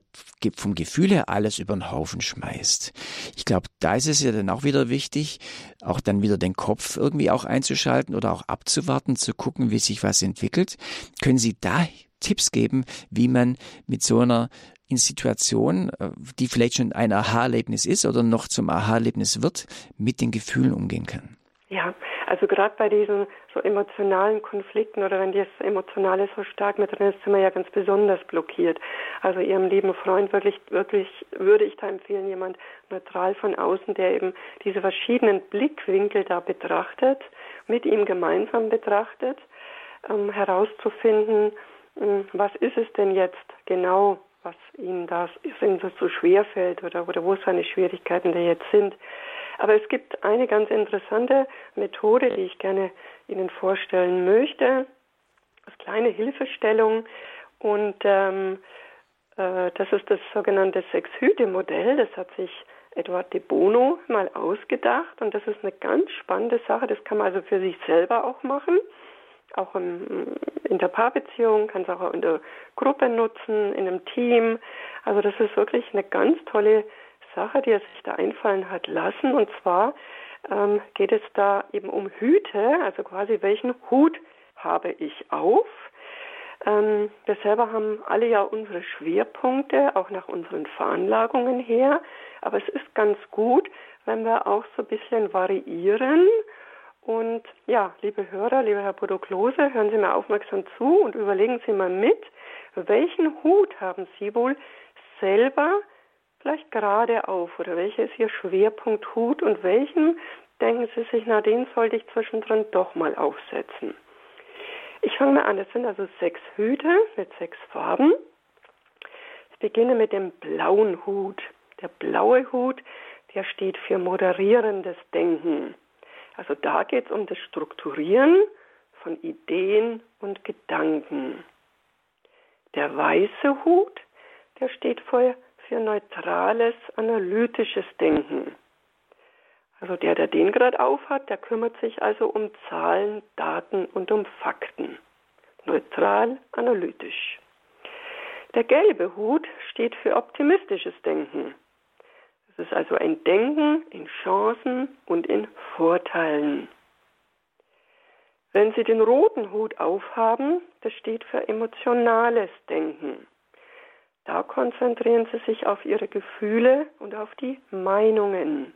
vom Gefühl her alles über den Haufen schmeißt. Ich glaube, da ist es ja dann auch wieder wichtig, auch dann wieder den Kopf irgendwie auch einzuschalten oder auch abzuwarten, zu gucken, wie sich was entwickelt. Können Sie da Tipps geben, wie man mit so einer in Situation, äh, die vielleicht schon ein Aha-Erlebnis ist oder noch zum Aha-Erlebnis wird, mit den Gefühlen umgehen kann? Ja, also gerade bei diesen so emotionalen Konflikten oder wenn das Emotionale so stark mit drin ist, sind wir ja ganz besonders blockiert. Also Ihrem lieben Freund wirklich, wirklich würde ich da empfehlen, jemand neutral von außen, der eben diese verschiedenen Blickwinkel da betrachtet, mit ihm gemeinsam betrachtet, ähm, herauszufinden, äh, was ist es denn jetzt genau, was ihm das ihm das so schwer fällt oder, oder wo seine Schwierigkeiten da jetzt sind. Aber es gibt eine ganz interessante Methode, die ich gerne Ihnen vorstellen möchte, als kleine Hilfestellung. Und ähm, äh, das ist das sogenannte Sechs-Hüte-Modell. Das hat sich Edward de Bono mal ausgedacht. Und das ist eine ganz spannende Sache. Das kann man also für sich selber auch machen. Auch im, in der Paarbeziehung, kann es auch in der Gruppe nutzen, in einem Team. Also das ist wirklich eine ganz tolle Sache, die er sich da einfallen hat lassen. Und zwar ähm, geht es da eben um Hüte, also quasi welchen Hut habe ich auf. Ähm, wir selber haben alle ja unsere Schwerpunkte, auch nach unseren Veranlagungen her. Aber es ist ganz gut, wenn wir auch so ein bisschen variieren. Und ja, liebe Hörer, lieber Herr Podoklose, hören Sie mir aufmerksam zu und überlegen Sie mal mit, welchen Hut haben Sie wohl selber vielleicht gerade auf oder welcher ist Ihr Schwerpunkt Hut und welchen denken Sie sich, na den sollte ich zwischendrin doch mal aufsetzen. Ich fange mal an, es sind also sechs Hüte mit sechs Farben. Ich beginne mit dem blauen Hut. Der blaue Hut, der steht für moderierendes Denken. Also da geht es um das Strukturieren von Ideen und Gedanken. Der weiße Hut, der steht für für neutrales, analytisches Denken. Also der, der den gerade aufhat, der kümmert sich also um Zahlen, Daten und um Fakten. Neutral, analytisch. Der gelbe Hut steht für optimistisches Denken. Das ist also ein Denken in Chancen und in Vorteilen. Wenn Sie den roten Hut aufhaben, das steht für emotionales Denken. Da konzentrieren Sie sich auf Ihre Gefühle und auf die Meinungen.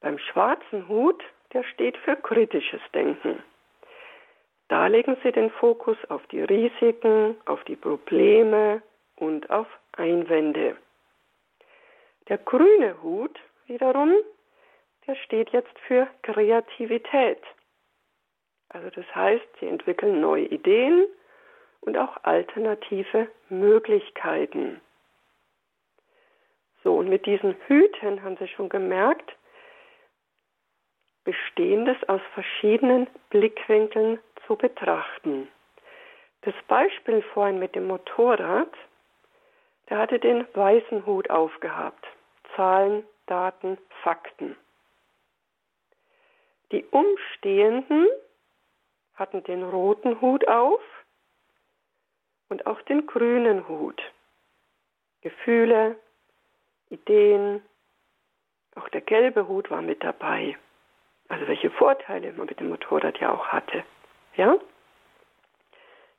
Beim schwarzen Hut, der steht für kritisches Denken. Da legen sie den Fokus auf die Risiken, auf die Probleme und auf Einwände. Der grüne Hut wiederum, der steht jetzt für Kreativität. Also das heißt, sie entwickeln neue Ideen und auch alternative Möglichkeiten. So, und mit diesen Hüten haben Sie schon gemerkt, Bestehendes aus verschiedenen Blickwinkeln zu betrachten. Das Beispiel vorhin mit dem Motorrad, der hatte den weißen Hut aufgehabt. Zahlen, Daten, Fakten. Die Umstehenden hatten den roten Hut auf und auch den grünen Hut. Gefühle, Ideen, auch der gelbe Hut war mit dabei. Also welche Vorteile man mit dem Motorrad ja auch hatte. Ja?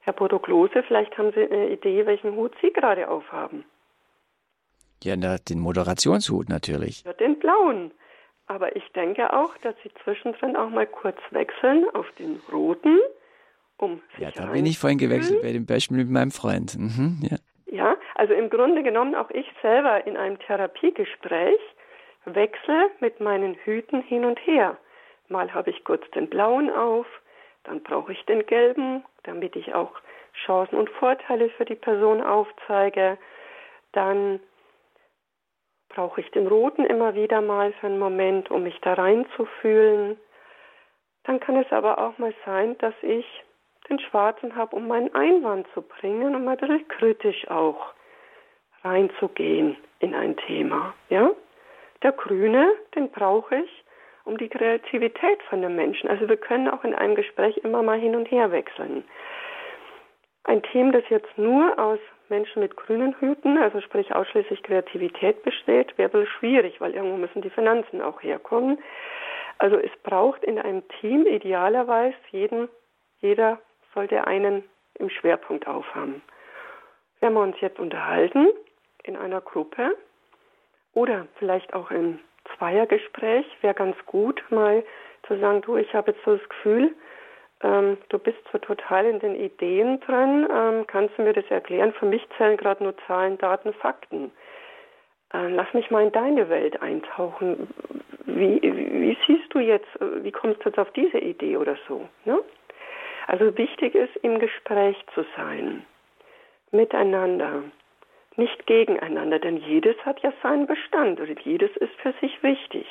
Herr Bodoklose, vielleicht haben Sie eine Idee, welchen Hut Sie gerade aufhaben. Ja, na, den Moderationshut natürlich. Ja, den blauen. Aber ich denke auch, dass Sie zwischendrin auch mal kurz wechseln auf den roten, um sich Ja, da bin ich vorhin gewechselt bei dem Beispiel mit meinem Freund. Mhm, ja. ja, also im Grunde genommen auch ich selber in einem Therapiegespräch wechsle mit meinen Hüten hin und her. Mal habe ich kurz den blauen auf, dann brauche ich den gelben, damit ich auch Chancen und Vorteile für die Person aufzeige. Dann brauche ich den roten immer wieder mal für einen Moment, um mich da reinzufühlen. Dann kann es aber auch mal sein, dass ich den schwarzen habe, um meinen Einwand zu bringen ein bisschen kritisch auch reinzugehen in ein Thema. Ja? Der grüne, den brauche ich, um die Kreativität von dem Menschen. Also wir können auch in einem Gespräch immer mal hin und her wechseln. Ein Team, das jetzt nur aus Menschen mit grünen Hüten, also sprich ausschließlich Kreativität besteht, wäre wohl schwierig, weil irgendwo müssen die Finanzen auch herkommen. Also es braucht in einem Team idealerweise jeden, jeder sollte einen im Schwerpunkt aufhaben. Wenn wir uns jetzt unterhalten in einer Gruppe oder vielleicht auch im Zweiergespräch, wäre ganz gut, mal zu sagen, du, ich habe jetzt so das Gefühl, ähm, du bist so total in den Ideen drin. Ähm, kannst du mir das erklären? Für mich zählen gerade nur Zahlen, Daten, Fakten. Äh, lass mich mal in deine Welt eintauchen. Wie, wie, siehst du jetzt, wie kommst du jetzt auf diese Idee oder so? Ne? Also wichtig ist, im Gespräch zu sein, miteinander, nicht gegeneinander, denn jedes hat ja seinen Bestand und jedes ist für sich wichtig.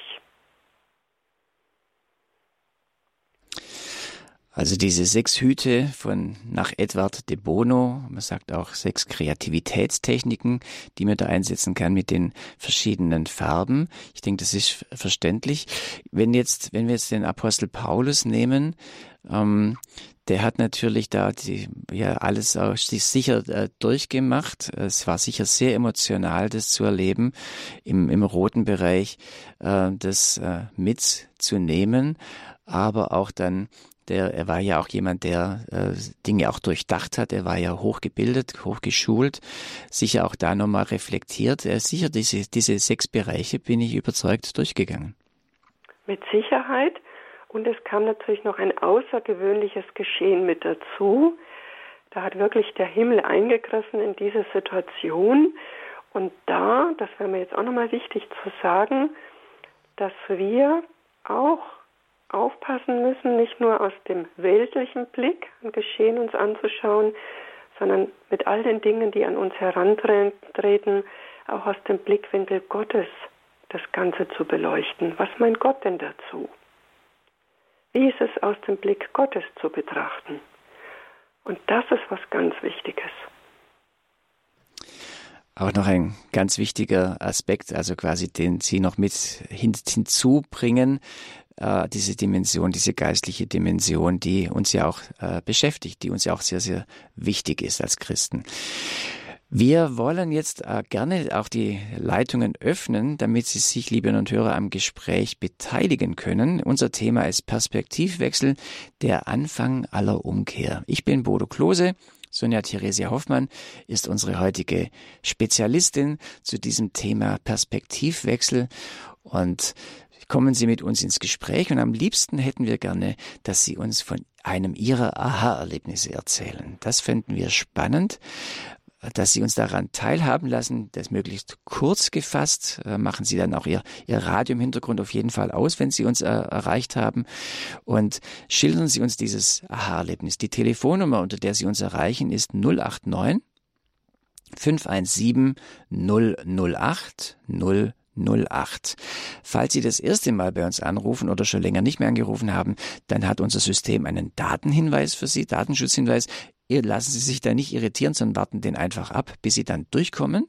Also diese sechs Hüte von nach Edward de Bono, man sagt auch sechs Kreativitätstechniken, die man da einsetzen kann mit den verschiedenen Farben. Ich denke, das ist verständlich. Wenn jetzt, wenn wir jetzt den Apostel Paulus nehmen, ähm, der hat natürlich da die, ja alles auch sicher äh, durchgemacht. Es war sicher sehr emotional, das zu erleben, im, im roten Bereich äh, das äh, mitzunehmen, aber auch dann der, er war ja auch jemand, der äh, Dinge auch durchdacht hat. Er war ja hochgebildet, hochgeschult, sicher auch da nochmal reflektiert. Er ist sicher diese, diese sechs Bereiche, bin ich überzeugt, durchgegangen. Mit Sicherheit. Und es kam natürlich noch ein außergewöhnliches Geschehen mit dazu. Da hat wirklich der Himmel eingegriffen in diese Situation. Und da, das wäre mir jetzt auch nochmal wichtig zu sagen, dass wir auch aufpassen müssen, nicht nur aus dem weltlichen Blick ein Geschehen uns anzuschauen, sondern mit all den Dingen, die an uns herantreten, auch aus dem Blickwinkel Gottes das Ganze zu beleuchten. Was meint Gott denn dazu? Wie ist es aus dem Blick Gottes zu betrachten? Und das ist was ganz Wichtiges. Auch noch ein ganz wichtiger Aspekt, also quasi den Sie noch mit hin, hinzubringen, äh, diese Dimension, diese geistliche Dimension, die uns ja auch äh, beschäftigt, die uns ja auch sehr, sehr wichtig ist als Christen. Wir wollen jetzt äh, gerne auch die Leitungen öffnen, damit Sie sich, liebe und Hörer, am Gespräch beteiligen können. Unser Thema ist Perspektivwechsel, der Anfang aller Umkehr. Ich bin Bodo Klose. Sonja Theresia Hoffmann ist unsere heutige Spezialistin zu diesem Thema Perspektivwechsel und kommen Sie mit uns ins Gespräch und am liebsten hätten wir gerne, dass Sie uns von einem ihrer Aha-Erlebnisse erzählen. Das fänden wir spannend dass Sie uns daran teilhaben lassen, das möglichst kurz gefasst. Äh, machen Sie dann auch Ihr, Ihr Radio im Hintergrund auf jeden Fall aus, wenn Sie uns äh, erreicht haben. Und schildern Sie uns dieses Aha-Erlebnis. Die Telefonnummer, unter der Sie uns erreichen, ist 089 517 008 008. Falls Sie das erste Mal bei uns anrufen oder schon länger nicht mehr angerufen haben, dann hat unser System einen Datenhinweis für Sie, Datenschutzhinweis lassen Sie sich da nicht irritieren, sondern warten den einfach ab, bis Sie dann durchkommen.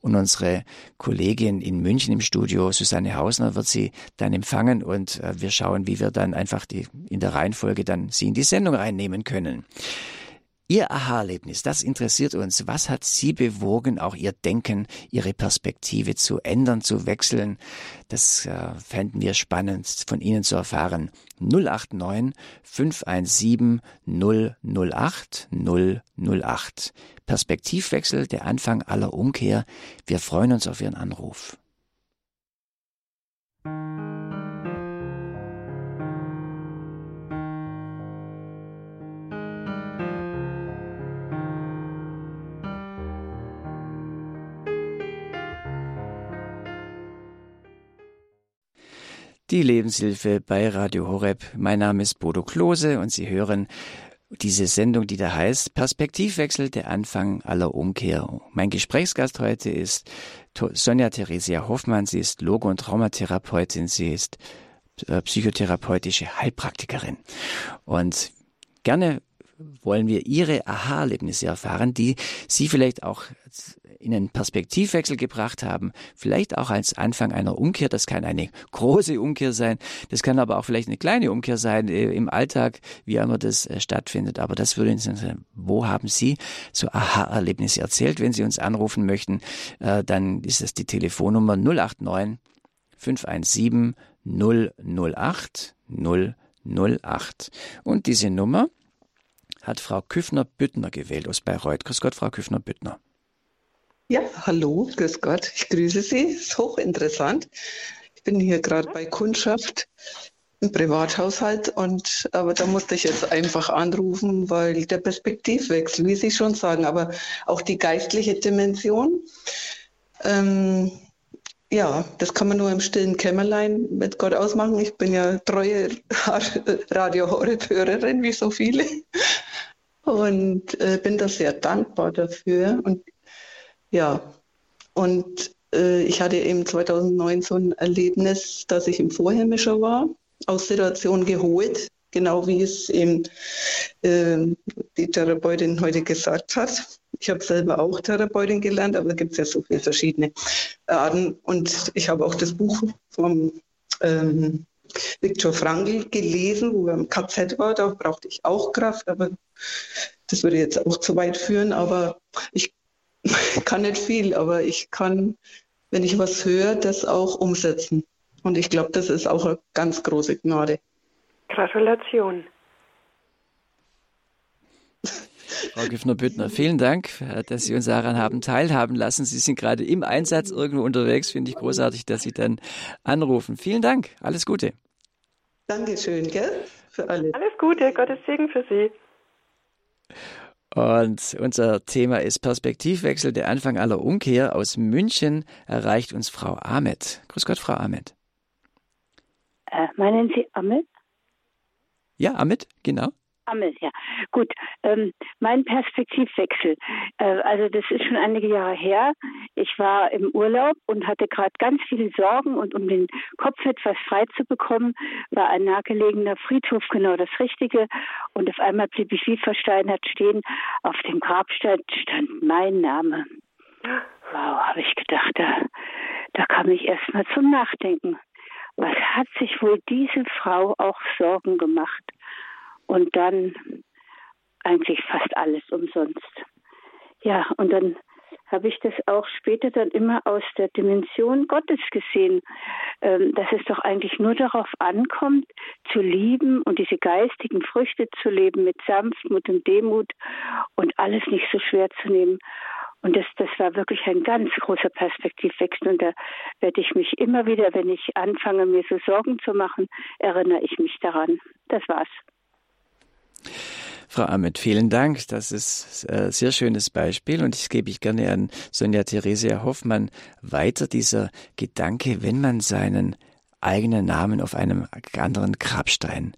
Und unsere Kollegin in München im Studio, Susanne Hausner, wird Sie dann empfangen und äh, wir schauen, wie wir dann einfach die, in der Reihenfolge dann Sie in die Sendung reinnehmen können. Ihr Aha-Erlebnis, das interessiert uns. Was hat Sie bewogen, auch Ihr Denken, Ihre Perspektive zu ändern, zu wechseln? Das äh, fänden wir spannend von Ihnen zu erfahren. 089 517 008 008. Perspektivwechsel, der Anfang aller Umkehr. Wir freuen uns auf Ihren Anruf. Die Lebenshilfe bei Radio Horeb. Mein Name ist Bodo Klose und Sie hören diese Sendung, die da heißt Perspektivwechsel, der Anfang aller Umkehr. Mein Gesprächsgast heute ist Sonja Theresia Hoffmann. Sie ist Logo- und Traumatherapeutin. Sie ist äh, psychotherapeutische Heilpraktikerin. Und gerne wollen wir Ihre Aha-Erlebnisse erfahren, die Sie vielleicht auch in einen Perspektivwechsel gebracht haben, vielleicht auch als Anfang einer Umkehr. Das kann eine große Umkehr sein, das kann aber auch vielleicht eine kleine Umkehr sein äh, im Alltag, wie immer das äh, stattfindet. Aber das würde uns interessieren. Wo haben Sie so Aha-Erlebnisse erzählt? Wenn Sie uns anrufen möchten, äh, dann ist das die Telefonnummer 089 517 008 008. Und diese Nummer hat Frau Küffner-Büttner gewählt aus Bayreuth. Grüß Gott, Frau Küffner-Büttner. Ja, hallo, grüß Gott. Ich grüße Sie. Ist hochinteressant. Ich bin hier gerade bei Kundschaft im Privathaushalt und aber da musste ich jetzt einfach anrufen, weil der Perspektivwechsel, wie Sie schon sagen, aber auch die geistliche Dimension, ähm, ja, das kann man nur im stillen Kämmerlein mit Gott ausmachen. Ich bin ja treue Radio Horeb-Hörerin, wie so viele und äh, bin da sehr dankbar dafür. Und ja, und äh, ich hatte eben 2009 so ein Erlebnis, dass ich im Vorhermischer war, aus Situation geholt, genau wie es eben äh, die Therapeutin heute gesagt hat. Ich habe selber auch Therapeutin gelernt, aber da gibt es ja so viele verschiedene Arten. Und ich habe auch das Buch vom ähm, Viktor Frankl gelesen, wo er im KZ war. Da brauchte ich auch Kraft, aber das würde jetzt auch zu weit führen. Aber ich kann nicht viel, aber ich kann, wenn ich was höre, das auch umsetzen. Und ich glaube, das ist auch eine ganz große Gnade. Gratulation. Frau Güffner-Büttner, vielen Dank, dass Sie uns daran haben teilhaben lassen. Sie sind gerade im Einsatz irgendwo unterwegs. Finde ich großartig, dass Sie dann anrufen. Vielen Dank. Alles Gute. Dankeschön, gell? Für alle. Alles Gute. Gottes Segen für Sie. Und unser Thema ist Perspektivwechsel, der Anfang aller Umkehr. Aus München erreicht uns Frau Ahmed. Grüß Gott, Frau Ahmed. Äh, meinen Sie Ahmed? Ja, Ahmed, genau. Ammel, ja. Gut, ähm, mein Perspektivwechsel. Äh, also das ist schon einige Jahre her. Ich war im Urlaub und hatte gerade ganz viele Sorgen und um den Kopf etwas frei zu bekommen, war ein nahegelegener Friedhof genau das Richtige. Und auf einmal blieb ich wie versteinert stehen. Auf dem Grabstein stand mein Name. Wow, habe ich gedacht, da, da kam ich erst mal zum Nachdenken. Was hat sich wohl diese Frau auch Sorgen gemacht? Und dann eigentlich fast alles umsonst. Ja, und dann habe ich das auch später dann immer aus der Dimension Gottes gesehen, ähm, dass es doch eigentlich nur darauf ankommt, zu lieben und diese geistigen Früchte zu leben mit Sanftmut und Demut und alles nicht so schwer zu nehmen. Und das, das war wirklich ein ganz großer Perspektivwechsel. Und da werde ich mich immer wieder, wenn ich anfange, mir so Sorgen zu machen, erinnere ich mich daran. Das war's. Frau Ahmed, vielen Dank. Das ist ein äh, sehr schönes Beispiel und ich gebe ich gerne an Sonja Theresia Hoffmann weiter. Dieser Gedanke, wenn man seinen eigenen Namen auf einem anderen Grabstein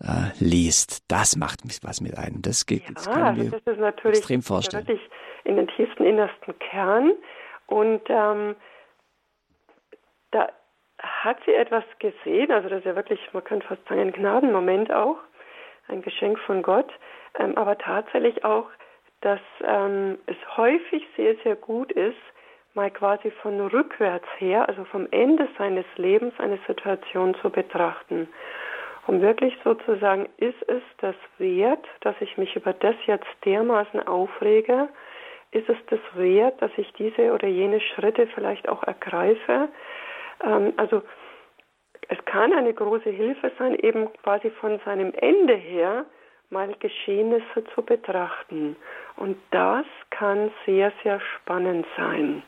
äh, liest, das macht was mit einem. Das, geht, ja, das kann mir das ist natürlich extrem vorstellen. Wirklich in den tiefsten innersten Kern und ähm, da hat sie etwas gesehen, also das ist ja wirklich, man könnte fast sagen, ein Gnadenmoment auch, ein Geschenk von Gott, ähm, aber tatsächlich auch, dass ähm, es häufig sehr, sehr gut ist, mal quasi von rückwärts her, also vom Ende seines Lebens, eine Situation zu betrachten. Um wirklich sozusagen, ist es das wert, dass ich mich über das jetzt dermaßen aufrege? Ist es das wert, dass ich diese oder jene Schritte vielleicht auch ergreife? Ähm, also es kann eine große Hilfe sein, eben quasi von seinem Ende her mal Geschehnisse zu betrachten. Und das kann sehr, sehr spannend sein.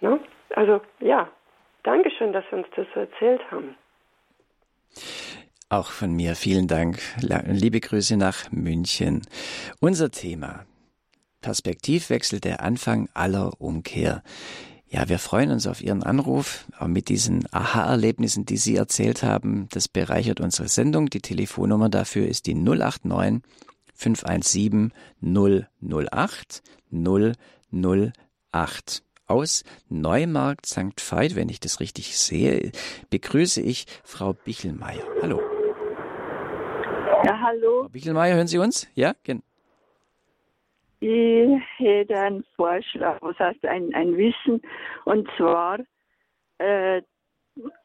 Ne? Also ja, Dankeschön, dass Sie uns das so erzählt haben. Auch von mir vielen Dank. Liebe Grüße nach München. Unser Thema Perspektivwechsel, der Anfang aller Umkehr. Ja, wir freuen uns auf Ihren Anruf, auch mit diesen Aha-Erlebnissen, die Sie erzählt haben. Das bereichert unsere Sendung. Die Telefonnummer dafür ist die 089 517 008 008. Aus Neumarkt St. Veit, wenn ich das richtig sehe, begrüße ich Frau Bichelmeier. Hallo. Ja, hallo. Frau Bichelmeier, hören Sie uns? Ja, genau. Ich hätte einen Vorschlag, was heißt ein, ein Wissen, und zwar, äh,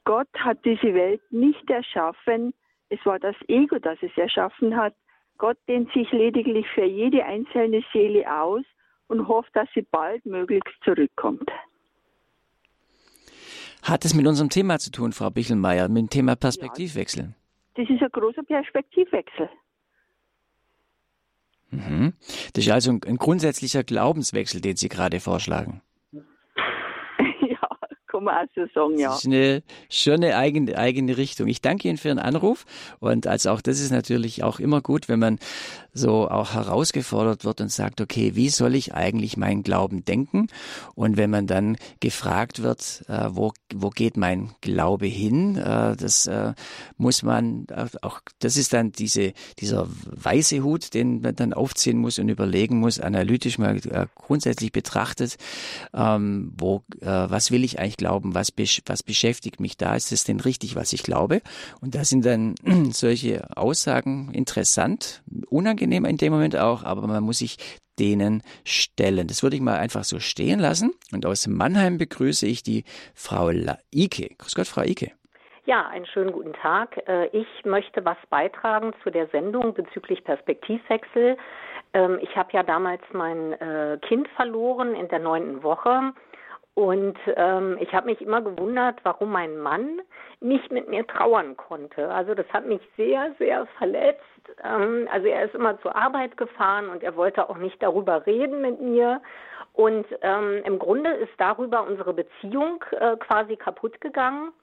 Gott hat diese Welt nicht erschaffen, es war das Ego, das es erschaffen hat. Gott dehnt sich lediglich für jede einzelne Seele aus und hofft, dass sie baldmöglichst zurückkommt. Hat es mit unserem Thema zu tun, Frau Bichelmeier, mit dem Thema Perspektivwechsel? Ja, das ist ein großer Perspektivwechsel. Mhm. Das ist also ein grundsätzlicher Glaubenswechsel, den Sie gerade vorschlagen kann man auch so sagen, ja. Das ist eine, schon eine eigene, eigene Richtung. Ich danke Ihnen für Ihren Anruf und also auch das ist natürlich auch immer gut, wenn man so auch herausgefordert wird und sagt, okay, wie soll ich eigentlich meinen Glauben denken? Und wenn man dann gefragt wird, äh, wo, wo geht mein Glaube hin, äh, das äh, muss man auch, das ist dann diese, dieser weiße Hut, den man dann aufziehen muss und überlegen muss, analytisch mal äh, grundsätzlich betrachtet, ähm, wo, äh, was will ich eigentlich glauben, was, was beschäftigt mich da, ist es denn richtig, was ich glaube? Und da sind dann solche Aussagen interessant, unangenehm in dem Moment auch, aber man muss sich denen stellen. Das würde ich mal einfach so stehen lassen. Und aus Mannheim begrüße ich die Frau Ike. Grüß Gott, Frau Ike. Ja, einen schönen guten Tag. Äh, ich möchte was beitragen zu der Sendung bezüglich Perspektivwechsel. Ähm, ich habe ja damals mein äh, Kind verloren in der neunten Woche und ähm, ich habe mich immer gewundert, warum mein Mann nicht mit mir trauern konnte. Also das hat mich sehr, sehr verletzt. Ähm, also er ist immer zur Arbeit gefahren und er wollte auch nicht darüber reden mit mir. Und ähm, im Grunde ist darüber unsere Beziehung äh, quasi kaputt gegangen.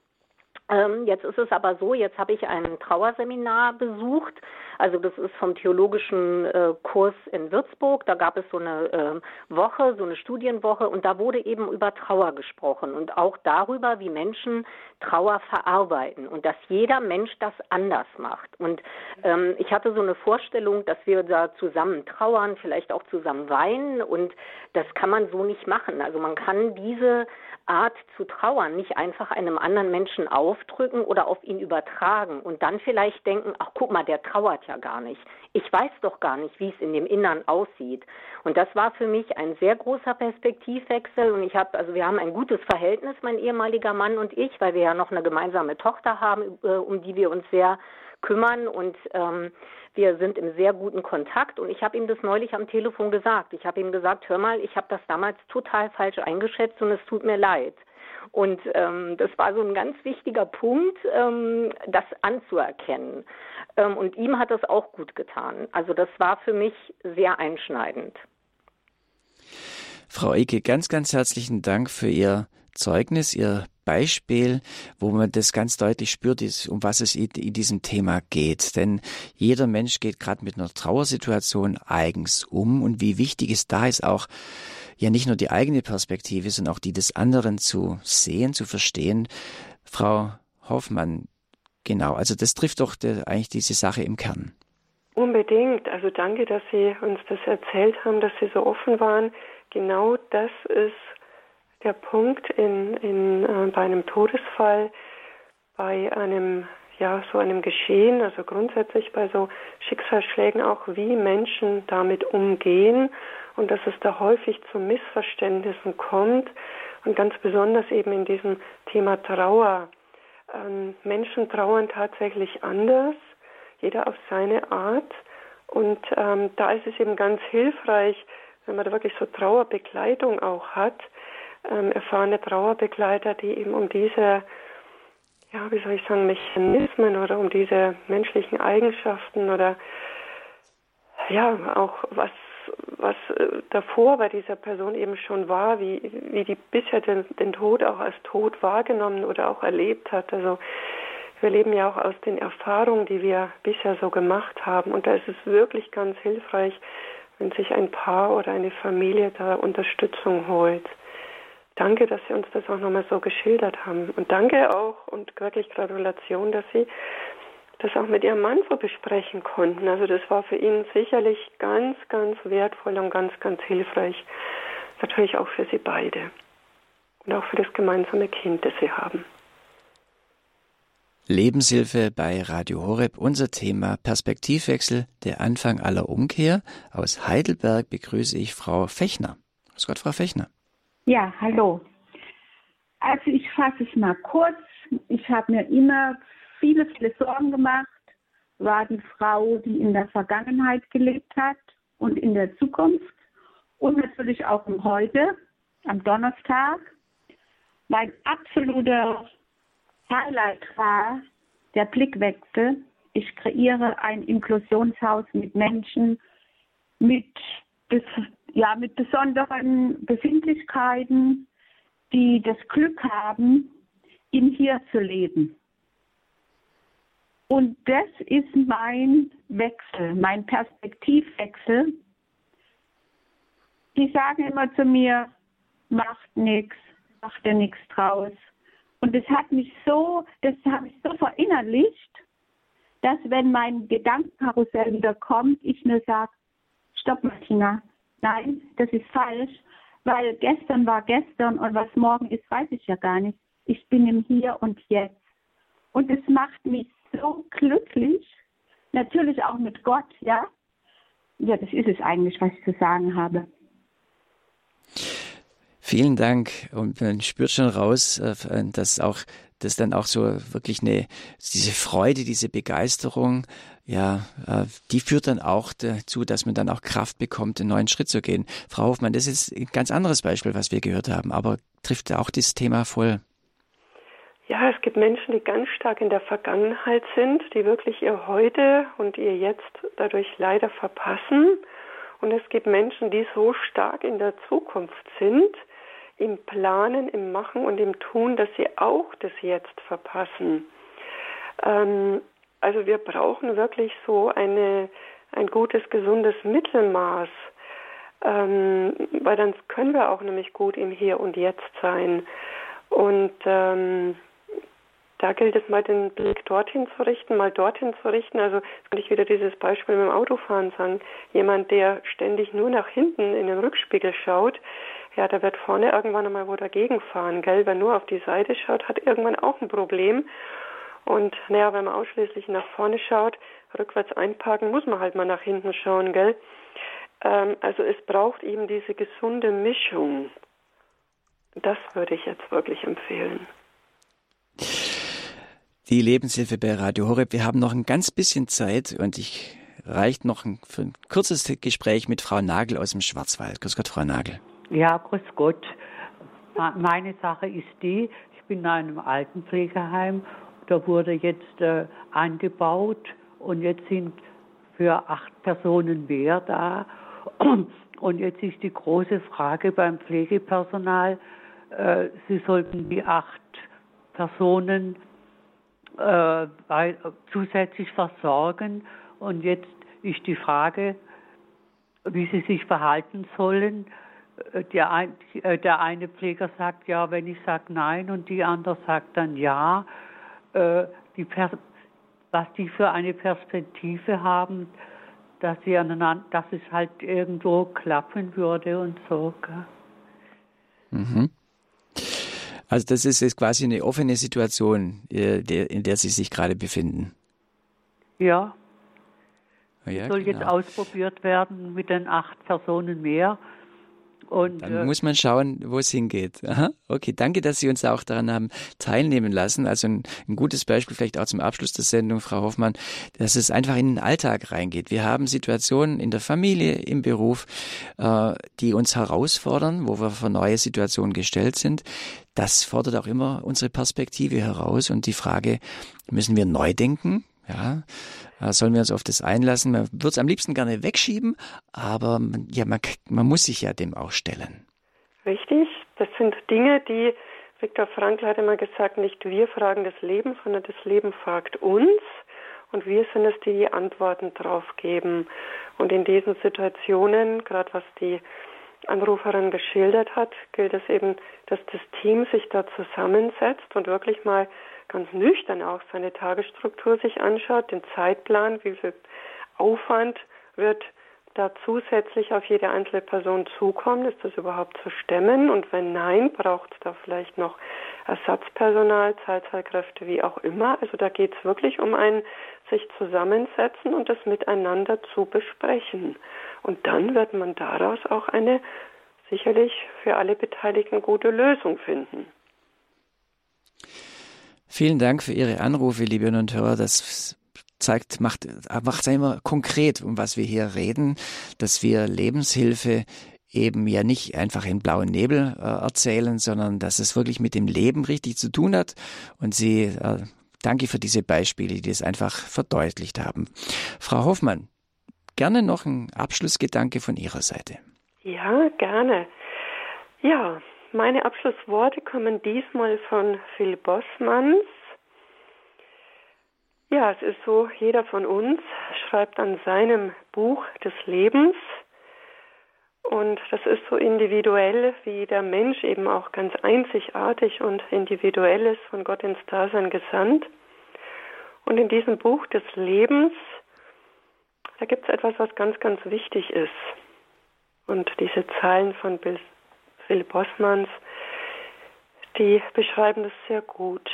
Ähm, jetzt ist es aber so, jetzt habe ich ein Trauerseminar besucht. Also das ist vom theologischen äh, Kurs in Würzburg. Da gab es so eine äh, Woche, so eine Studienwoche und da wurde eben über Trauer gesprochen und auch darüber, wie Menschen Trauer verarbeiten und dass jeder Mensch das anders macht. Und ähm, ich hatte so eine Vorstellung, dass wir da zusammen trauern, vielleicht auch zusammen weinen und das kann man so nicht machen. Also man kann diese Art zu trauern nicht einfach einem anderen Menschen aufdrücken oder auf ihn übertragen und dann vielleicht denken, ach guck mal, der trauert ja gar nicht. Ich weiß doch gar nicht, wie es in dem Innern aussieht. Und das war für mich ein sehr großer Perspektivwechsel und ich habe, also wir haben ein gutes Verhältnis, mein ehemaliger Mann und ich, weil wir ja noch eine gemeinsame Tochter haben, äh, um die wir uns sehr kümmern und ähm, wir sind im sehr guten Kontakt und ich habe ihm das neulich am Telefon gesagt. Ich habe ihm gesagt, hör mal, ich habe das damals total falsch eingeschätzt und es tut mir leid. Und ähm, das war so ein ganz wichtiger Punkt, ähm, das anzuerkennen. Ähm, und ihm hat das auch gut getan. Also das war für mich sehr einschneidend. Frau Ecke, ganz, ganz herzlichen Dank für Ihr Zeugnis, Ihr Beispiel, wo man das ganz deutlich spürt, um was es in diesem Thema geht. Denn jeder Mensch geht gerade mit einer Trauersituation eigens um und wie wichtig es da ist, auch ja nicht nur die eigene Perspektive, sondern auch die des anderen zu sehen, zu verstehen. Frau Hoffmann, genau, also das trifft doch eigentlich diese Sache im Kern. Unbedingt. Also danke, dass Sie uns das erzählt haben, dass Sie so offen waren. Genau das ist der Punkt in, in, äh, bei einem Todesfall, bei einem, ja, so einem Geschehen, also grundsätzlich bei so Schicksalsschlägen auch, wie Menschen damit umgehen und dass es da häufig zu Missverständnissen kommt und ganz besonders eben in diesem Thema Trauer. Ähm, Menschen trauern tatsächlich anders jeder auf seine Art. Und ähm, da ist es eben ganz hilfreich, wenn man da wirklich so Trauerbegleitung auch hat, ähm, erfahrene Trauerbegleiter, die eben um diese, ja, wie soll ich sagen, Mechanismen oder um diese menschlichen Eigenschaften oder ja, auch was, was äh, davor bei dieser Person eben schon war, wie, wie die bisher den, den Tod auch als Tod wahrgenommen oder auch erlebt hat. Also wir leben ja auch aus den Erfahrungen, die wir bisher so gemacht haben. Und da ist es wirklich ganz hilfreich, wenn sich ein Paar oder eine Familie da Unterstützung holt. Danke, dass Sie uns das auch nochmal so geschildert haben. Und danke auch und wirklich Gratulation, dass Sie das auch mit Ihrem Mann so besprechen konnten. Also das war für ihn sicherlich ganz, ganz wertvoll und ganz, ganz hilfreich. Natürlich auch für Sie beide. Und auch für das gemeinsame Kind, das Sie haben. Lebenshilfe bei Radio Horeb. Unser Thema Perspektivwechsel, der Anfang aller Umkehr. Aus Heidelberg begrüße ich Frau Fechner. Grüß Gott, Frau Fechner. Ja, hallo. Also ich fasse es mal kurz. Ich habe mir immer viele, viele Sorgen gemacht. War die Frau, die in der Vergangenheit gelebt hat und in der Zukunft. Und natürlich auch im Heute, am Donnerstag. Mein absoluter Highlight war der Blickwechsel. Ich kreiere ein Inklusionshaus mit Menschen mit, ja, mit besonderen Befindlichkeiten, die das Glück haben, im Hier zu leben. Und das ist mein Wechsel, mein Perspektivwechsel. Die sagen immer zu mir, macht nichts, macht dir nichts draus. Und das hat mich so, das habe ich so verinnerlicht, dass wenn mein Gedankenkarussell wieder kommt, ich nur sage, stopp Martina, nein, das ist falsch, weil gestern war gestern und was morgen ist, weiß ich ja gar nicht. Ich bin im Hier und Jetzt. Und es macht mich so glücklich, natürlich auch mit Gott, ja. Ja, das ist es eigentlich, was ich zu sagen habe. Vielen Dank. Und man spürt schon raus, äh, dass auch dass dann auch so wirklich eine diese Freude, diese Begeisterung, ja, äh, die führt dann auch dazu, dass man dann auch Kraft bekommt, einen neuen Schritt zu gehen. Frau Hofmann, das ist ein ganz anderes Beispiel, was wir gehört haben, aber trifft auch dieses Thema voll. Ja, es gibt Menschen, die ganz stark in der Vergangenheit sind, die wirklich ihr Heute und ihr Jetzt dadurch leider verpassen. Und es gibt Menschen, die so stark in der Zukunft sind, im Planen, im Machen und im Tun, dass sie auch das Jetzt verpassen. Ähm, also wir brauchen wirklich so eine, ein gutes, gesundes Mittelmaß, ähm, weil dann können wir auch nämlich gut im Hier und Jetzt sein. Und ähm, da gilt es mal den Blick dorthin zu richten, mal dorthin zu richten. Also kann ich wieder dieses Beispiel mit dem Autofahren sagen. Jemand, der ständig nur nach hinten in den Rückspiegel schaut, ja, der wird vorne irgendwann einmal wo dagegen fahren, gell? Wer nur auf die Seite schaut, hat irgendwann auch ein Problem. Und naja, wenn man ausschließlich nach vorne schaut, rückwärts einparken, muss man halt mal nach hinten schauen, gell? Ähm, also es braucht eben diese gesunde Mischung. Das würde ich jetzt wirklich empfehlen. Die Lebenshilfe bei Radio Horeb. Wir haben noch ein ganz bisschen Zeit und ich reicht noch ein, für ein kurzes Gespräch mit Frau Nagel aus dem Schwarzwald. Grüß Gott, Frau Nagel. Ja, grüß Gott. Meine Sache ist die, ich bin in einem Altenpflegeheim, da wurde jetzt äh, angebaut und jetzt sind für acht Personen mehr da. Und jetzt ist die große Frage beim Pflegepersonal, äh, sie sollten die acht Personen äh, bei, zusätzlich versorgen. Und jetzt ist die Frage, wie sie sich verhalten sollen. Äh, der, ein, äh, der eine Pfleger sagt ja, wenn ich sage nein und die andere sagt dann ja. Äh, die was die für eine Perspektive haben, dass sie aneinander, dass es halt irgendwo klappen würde und so. Mhm. Also das ist jetzt quasi eine offene Situation, in der Sie sich gerade befinden. Ja. ja soll genau. jetzt ausprobiert werden mit den acht Personen mehr. Und, Dann äh, muss man schauen, wo es hingeht. Aha, okay, danke, dass Sie uns auch daran haben teilnehmen lassen. Also ein, ein, gutes Beispiel vielleicht auch zum Abschluss der Sendung, Frau Hoffmann, dass es einfach in den Alltag reingeht. Wir haben Situationen in der Familie, im Beruf, äh, die uns herausfordern, wo wir vor neue Situationen gestellt sind. Das fordert auch immer unsere Perspektive heraus und die Frage, müssen wir neu denken? Ja, sollen wir uns auf das einlassen? Man würde es am liebsten gerne wegschieben, aber ja, man, man muss sich ja dem auch stellen. Richtig, das sind Dinge, die Viktor Frankl hat immer gesagt, nicht wir fragen das Leben, sondern das Leben fragt uns und wir sind es, die die Antworten drauf geben. Und in diesen Situationen, gerade was die Anruferin geschildert hat, gilt es eben, dass das Team sich da zusammensetzt und wirklich mal ganz nüchtern auch seine Tagesstruktur sich anschaut, den Zeitplan, wie viel Aufwand wird da zusätzlich auf jede einzelne Person zukommen? Ist das überhaupt zu stemmen? Und wenn nein, braucht es da vielleicht noch Ersatzpersonal, Teilzeitkräfte, wie auch immer. Also da geht es wirklich um ein sich zusammensetzen und das miteinander zu besprechen. Und dann wird man daraus auch eine sicherlich für alle Beteiligten gute Lösung finden. Vielen Dank für Ihre Anrufe, liebe und Hörer. Das zeigt, macht, macht immer konkret, um was wir hier reden, dass wir Lebenshilfe eben ja nicht einfach in blauen Nebel äh, erzählen, sondern dass es wirklich mit dem Leben richtig zu tun hat. Und Sie, äh, danke für diese Beispiele, die das einfach verdeutlicht haben. Frau Hoffmann, gerne noch ein Abschlussgedanke von Ihrer Seite. Ja, gerne. Ja, meine Abschlussworte kommen diesmal von Phil Bossmanns. Ja, es ist so, jeder von uns schreibt an seinem Buch des Lebens. Und das ist so individuell, wie der Mensch eben auch ganz einzigartig und individuell ist, von Gott ins Dasein gesandt. Und in diesem Buch des Lebens, da gibt es etwas, was ganz, ganz wichtig ist. Und diese Zeilen von Bill Philipp Bossmanns, die beschreiben das sehr gut.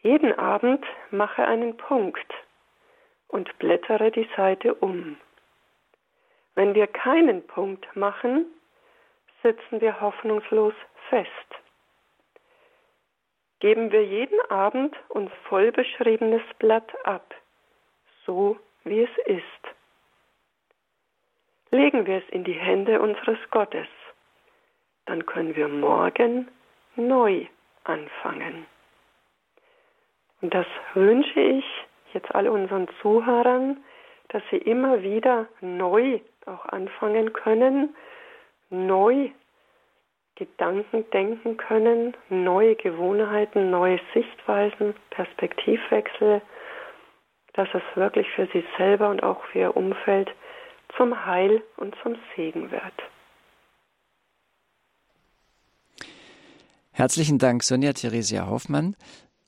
Jeden Abend mache einen Punkt und blättere die Seite um. Wenn wir keinen Punkt machen, sitzen wir hoffnungslos fest. Geben wir jeden Abend uns voll beschriebenes Blatt ab, so wie es ist. Legen wir es in die Hände unseres Gottes dann können wir morgen neu anfangen. Und das wünsche ich jetzt all unseren Zuhörern, dass sie immer wieder neu auch anfangen können, neu Gedanken denken können, neue Gewohnheiten, neue Sichtweisen, Perspektivwechsel, dass es wirklich für sie selber und auch für ihr Umfeld zum Heil und zum Segen wird. Herzlichen Dank, Sonja Theresia Hoffmann.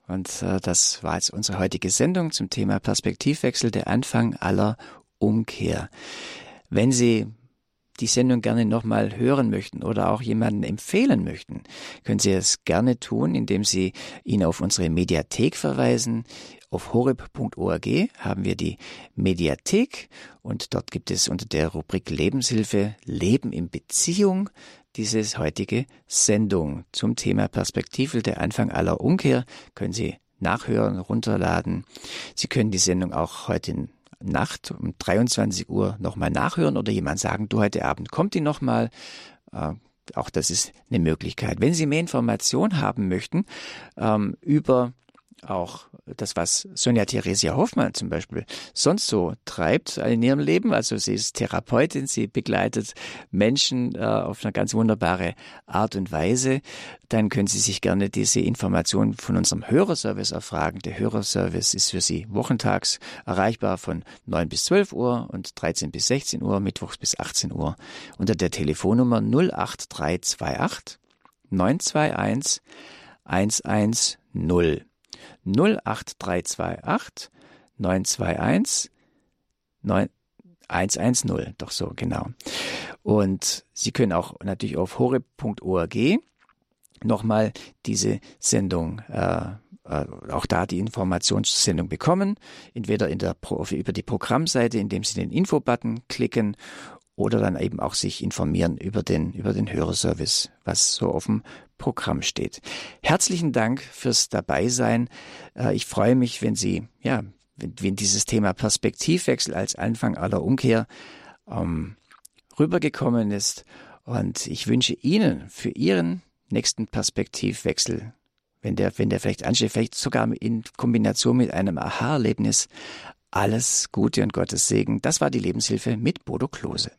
Und äh, das war jetzt unsere heutige Sendung zum Thema Perspektivwechsel, der Anfang aller Umkehr. Wenn Sie die Sendung gerne nochmal hören möchten oder auch jemanden empfehlen möchten, können Sie es gerne tun, indem Sie ihn auf unsere Mediathek verweisen. Auf horeb.org haben wir die Mediathek und dort gibt es unter der Rubrik Lebenshilfe Leben in Beziehung diese heutige Sendung zum Thema Perspektive der Anfang aller Umkehr. Können Sie nachhören, runterladen. Sie können die Sendung auch heute Nacht um 23 Uhr nochmal nachhören oder jemand sagen, du heute Abend kommt die nochmal. Äh, auch das ist eine Möglichkeit. Wenn Sie mehr Informationen haben möchten ähm, über auch das, was Sonja Theresia Hoffmann zum Beispiel sonst so treibt in ihrem Leben. Also sie ist Therapeutin, sie begleitet Menschen äh, auf eine ganz wunderbare Art und Weise. Dann können Sie sich gerne diese Informationen von unserem Hörerservice erfragen. Der Hörerservice ist für Sie wochentags erreichbar von 9 bis 12 Uhr und 13 bis 16 Uhr, mittwochs bis 18 Uhr unter der Telefonnummer 08328 921 110 08328 921 110. Doch so, genau. Und Sie können auch natürlich auf horeb.org nochmal diese Sendung, äh, äh, auch da die Informationssendung bekommen. Entweder in der über die Programmseite, indem Sie den Info-Button klicken oder dann eben auch sich informieren über den, über den Hörerservice, was so auf dem Programm steht. Herzlichen Dank fürs Dabeisein. Äh, ich freue mich, wenn Sie, ja, wenn, wenn dieses Thema Perspektivwechsel als Anfang aller Umkehr ähm, rübergekommen ist. Und ich wünsche Ihnen für Ihren nächsten Perspektivwechsel, wenn der, wenn der vielleicht ansteht, vielleicht sogar in Kombination mit einem Aha-Erlebnis, alles Gute und Gottes Segen. Das war die Lebenshilfe mit Bodo Klose.